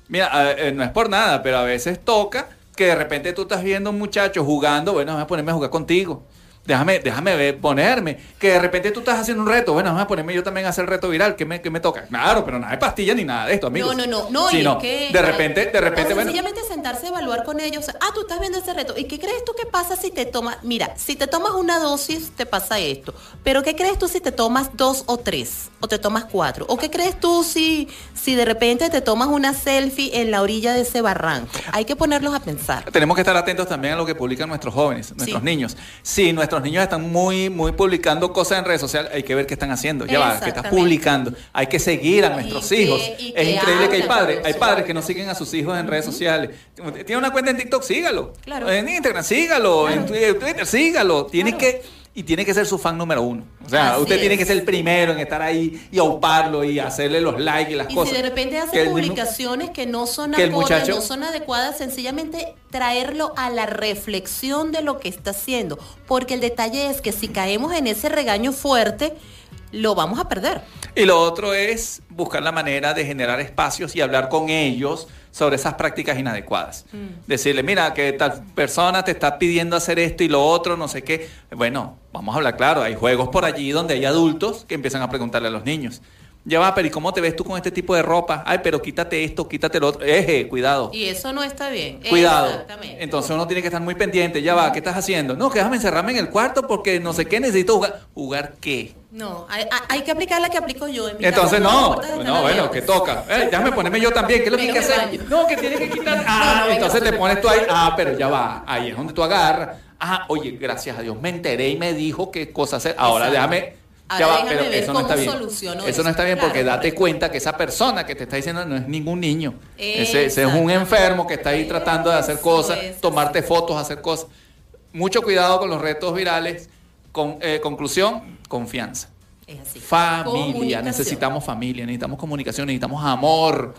Mira, eh, eh, no es por nada, pero a veces toca que de repente tú estás viendo a un muchacho jugando, bueno, déjame ponerme a jugar contigo. Déjame, déjame ver, ponerme. Que de repente tú estás haciendo un reto. Bueno, déjame ponerme yo también a hacer el reto viral. ¿Qué me, qué me toca? Claro, pero nada de pastilla ni nada de esto, amigos. No, no, no, no, y Sino, es que de repente, de repente, bueno. sencillamente sentarse a evaluar con ellos. Ah, tú estás viendo ese reto. ¿Y qué crees tú que pasa si te tomas? Mira, si te tomas una dosis, te pasa esto. Pero ¿qué crees tú si te tomas dos o tres? O te tomas cuatro. ¿O qué crees tú si, si de repente te tomas una selfie en la orilla de ese barranco? Hay que ponerlos a pensar. Tenemos que estar atentos también a lo que publican nuestros jóvenes, nuestros Sí. niños. Si nuestros niños están muy, muy publicando cosas en redes sociales, hay que ver qué están haciendo. Ya va, que estás publicando. Hay que seguir a nuestros que- hijos. y Es que increíble que hay padres, hay padres que no siguen a sus hijos en redes sociales. Tiene una cuenta en TikTok, sígalo. Claro. En Instagram, sígalo. En Claro. Twitter, Twitter, sígalo. Tiene Claro. que y tiene que ser su fan número uno. O sea, Así usted tiene que ser el primero en estar ahí y auparlo y hacerle los likes y las Y cosas. si de repente Que hace mismo- publicaciones que no son que el acordes, muchacho- no son adecuadas, sencillamente traerlo a la reflexión de lo que está haciendo. Porque el detalle es que si caemos en ese regaño fuerte, lo vamos a perder. Y lo otro es buscar la manera de generar espacios y hablar con ellos sobre esas prácticas inadecuadas. Decirle, mira, que tal persona te está pidiendo hacer esto y lo otro, no sé qué. Bueno, vamos a hablar claro, hay juegos por allí donde hay adultos que empiezan a preguntarle a los niños. Ya va, pero ¿y cómo te ves tú con este tipo de ropa? Ay, pero quítate esto, quítate lo otro. Eje, cuidado. Y eso no está bien. Cuidado. Exactamente. Entonces uno tiene que estar muy pendiente. Ya va, ¿qué estás haciendo? No, que déjame encerrarme en el cuarto porque no sé qué necesito jugar. ¿Jugar qué? No, hay, que aplicar la que aplico yo. En mi Entonces no, no, bueno, que toca. Eh, déjame ponerme yo también, ¿qué es lo que hay que hacer? No, que tienes que quitar. Ah, no, entonces te pones tú ahí. Ah, pero ya va. Ahí es donde tú agarras. Ah, oye, gracias a Dios me enteré y me dijo qué cosa hacer. Ahora Exacto. déjame. Ya va, pero eso no está cómo bien. Eso eso. no está bien porque date cuenta que esa persona que te está diciendo no es ningún niño. Ese, ese es un enfermo que está ahí tratando de hacer Eso cosas, tomarte fotos, hacer cosas. Mucho cuidado con los retos virales. Con, eh, conclusión, confianza. Es así. Familia, necesitamos familia, necesitamos comunicación, necesitamos amor.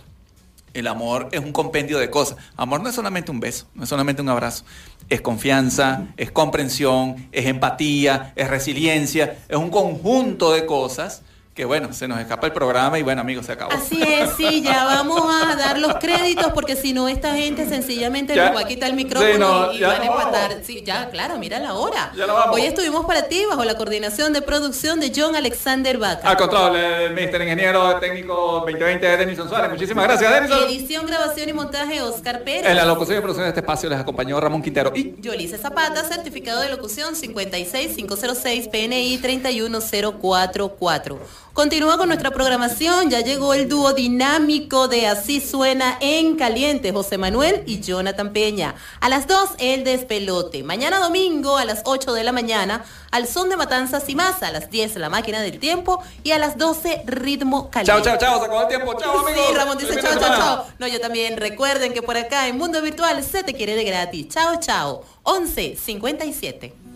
El amor es un compendio de cosas. Amor no es solamente un beso, no es solamente un abrazo. Es confianza, es comprensión, es empatía, es resiliencia, es un conjunto de cosas que, bueno, se nos escapa el programa y, bueno, amigos, se acabó. Así es, sí, ya vamos a dar los créditos porque si no esta gente sencillamente nos va a quitar el micrófono Sí, no, y, van a empatar. Sí, ya, claro, mira la hora. Ya. Hoy estuvimos para ti bajo la coordinación de producción de John Alexander Vaca. Al control, el Mister Ingeniero Técnico 2020 de Denison Suárez. Muchísimas gracias, Denison. Edición, grabación y montaje Oscar Pérez. En la locución y producción de este espacio les acompañó Ramón Quintero y Yolice Zapata, certificado de locución 56506 PNI 31044. Continúa con nuestra programación, ya llegó el dúo dinámico de Así Suena en Caliente, José Manuel y Jonathan Peña. A las 2, el despelote. Mañana domingo a las 8 de la mañana, al son de Matanzas y más, a las 10 la máquina del tiempo y a las 12 ritmo caliente. chao, chao, chao, se acabó el tiempo, chao amigos. Sí, Ramón dice chao, chao, chao. No, yo también. Recuerden que por acá en Mundo Virtual se te quiere de gratis. Chao, chao. 11 57.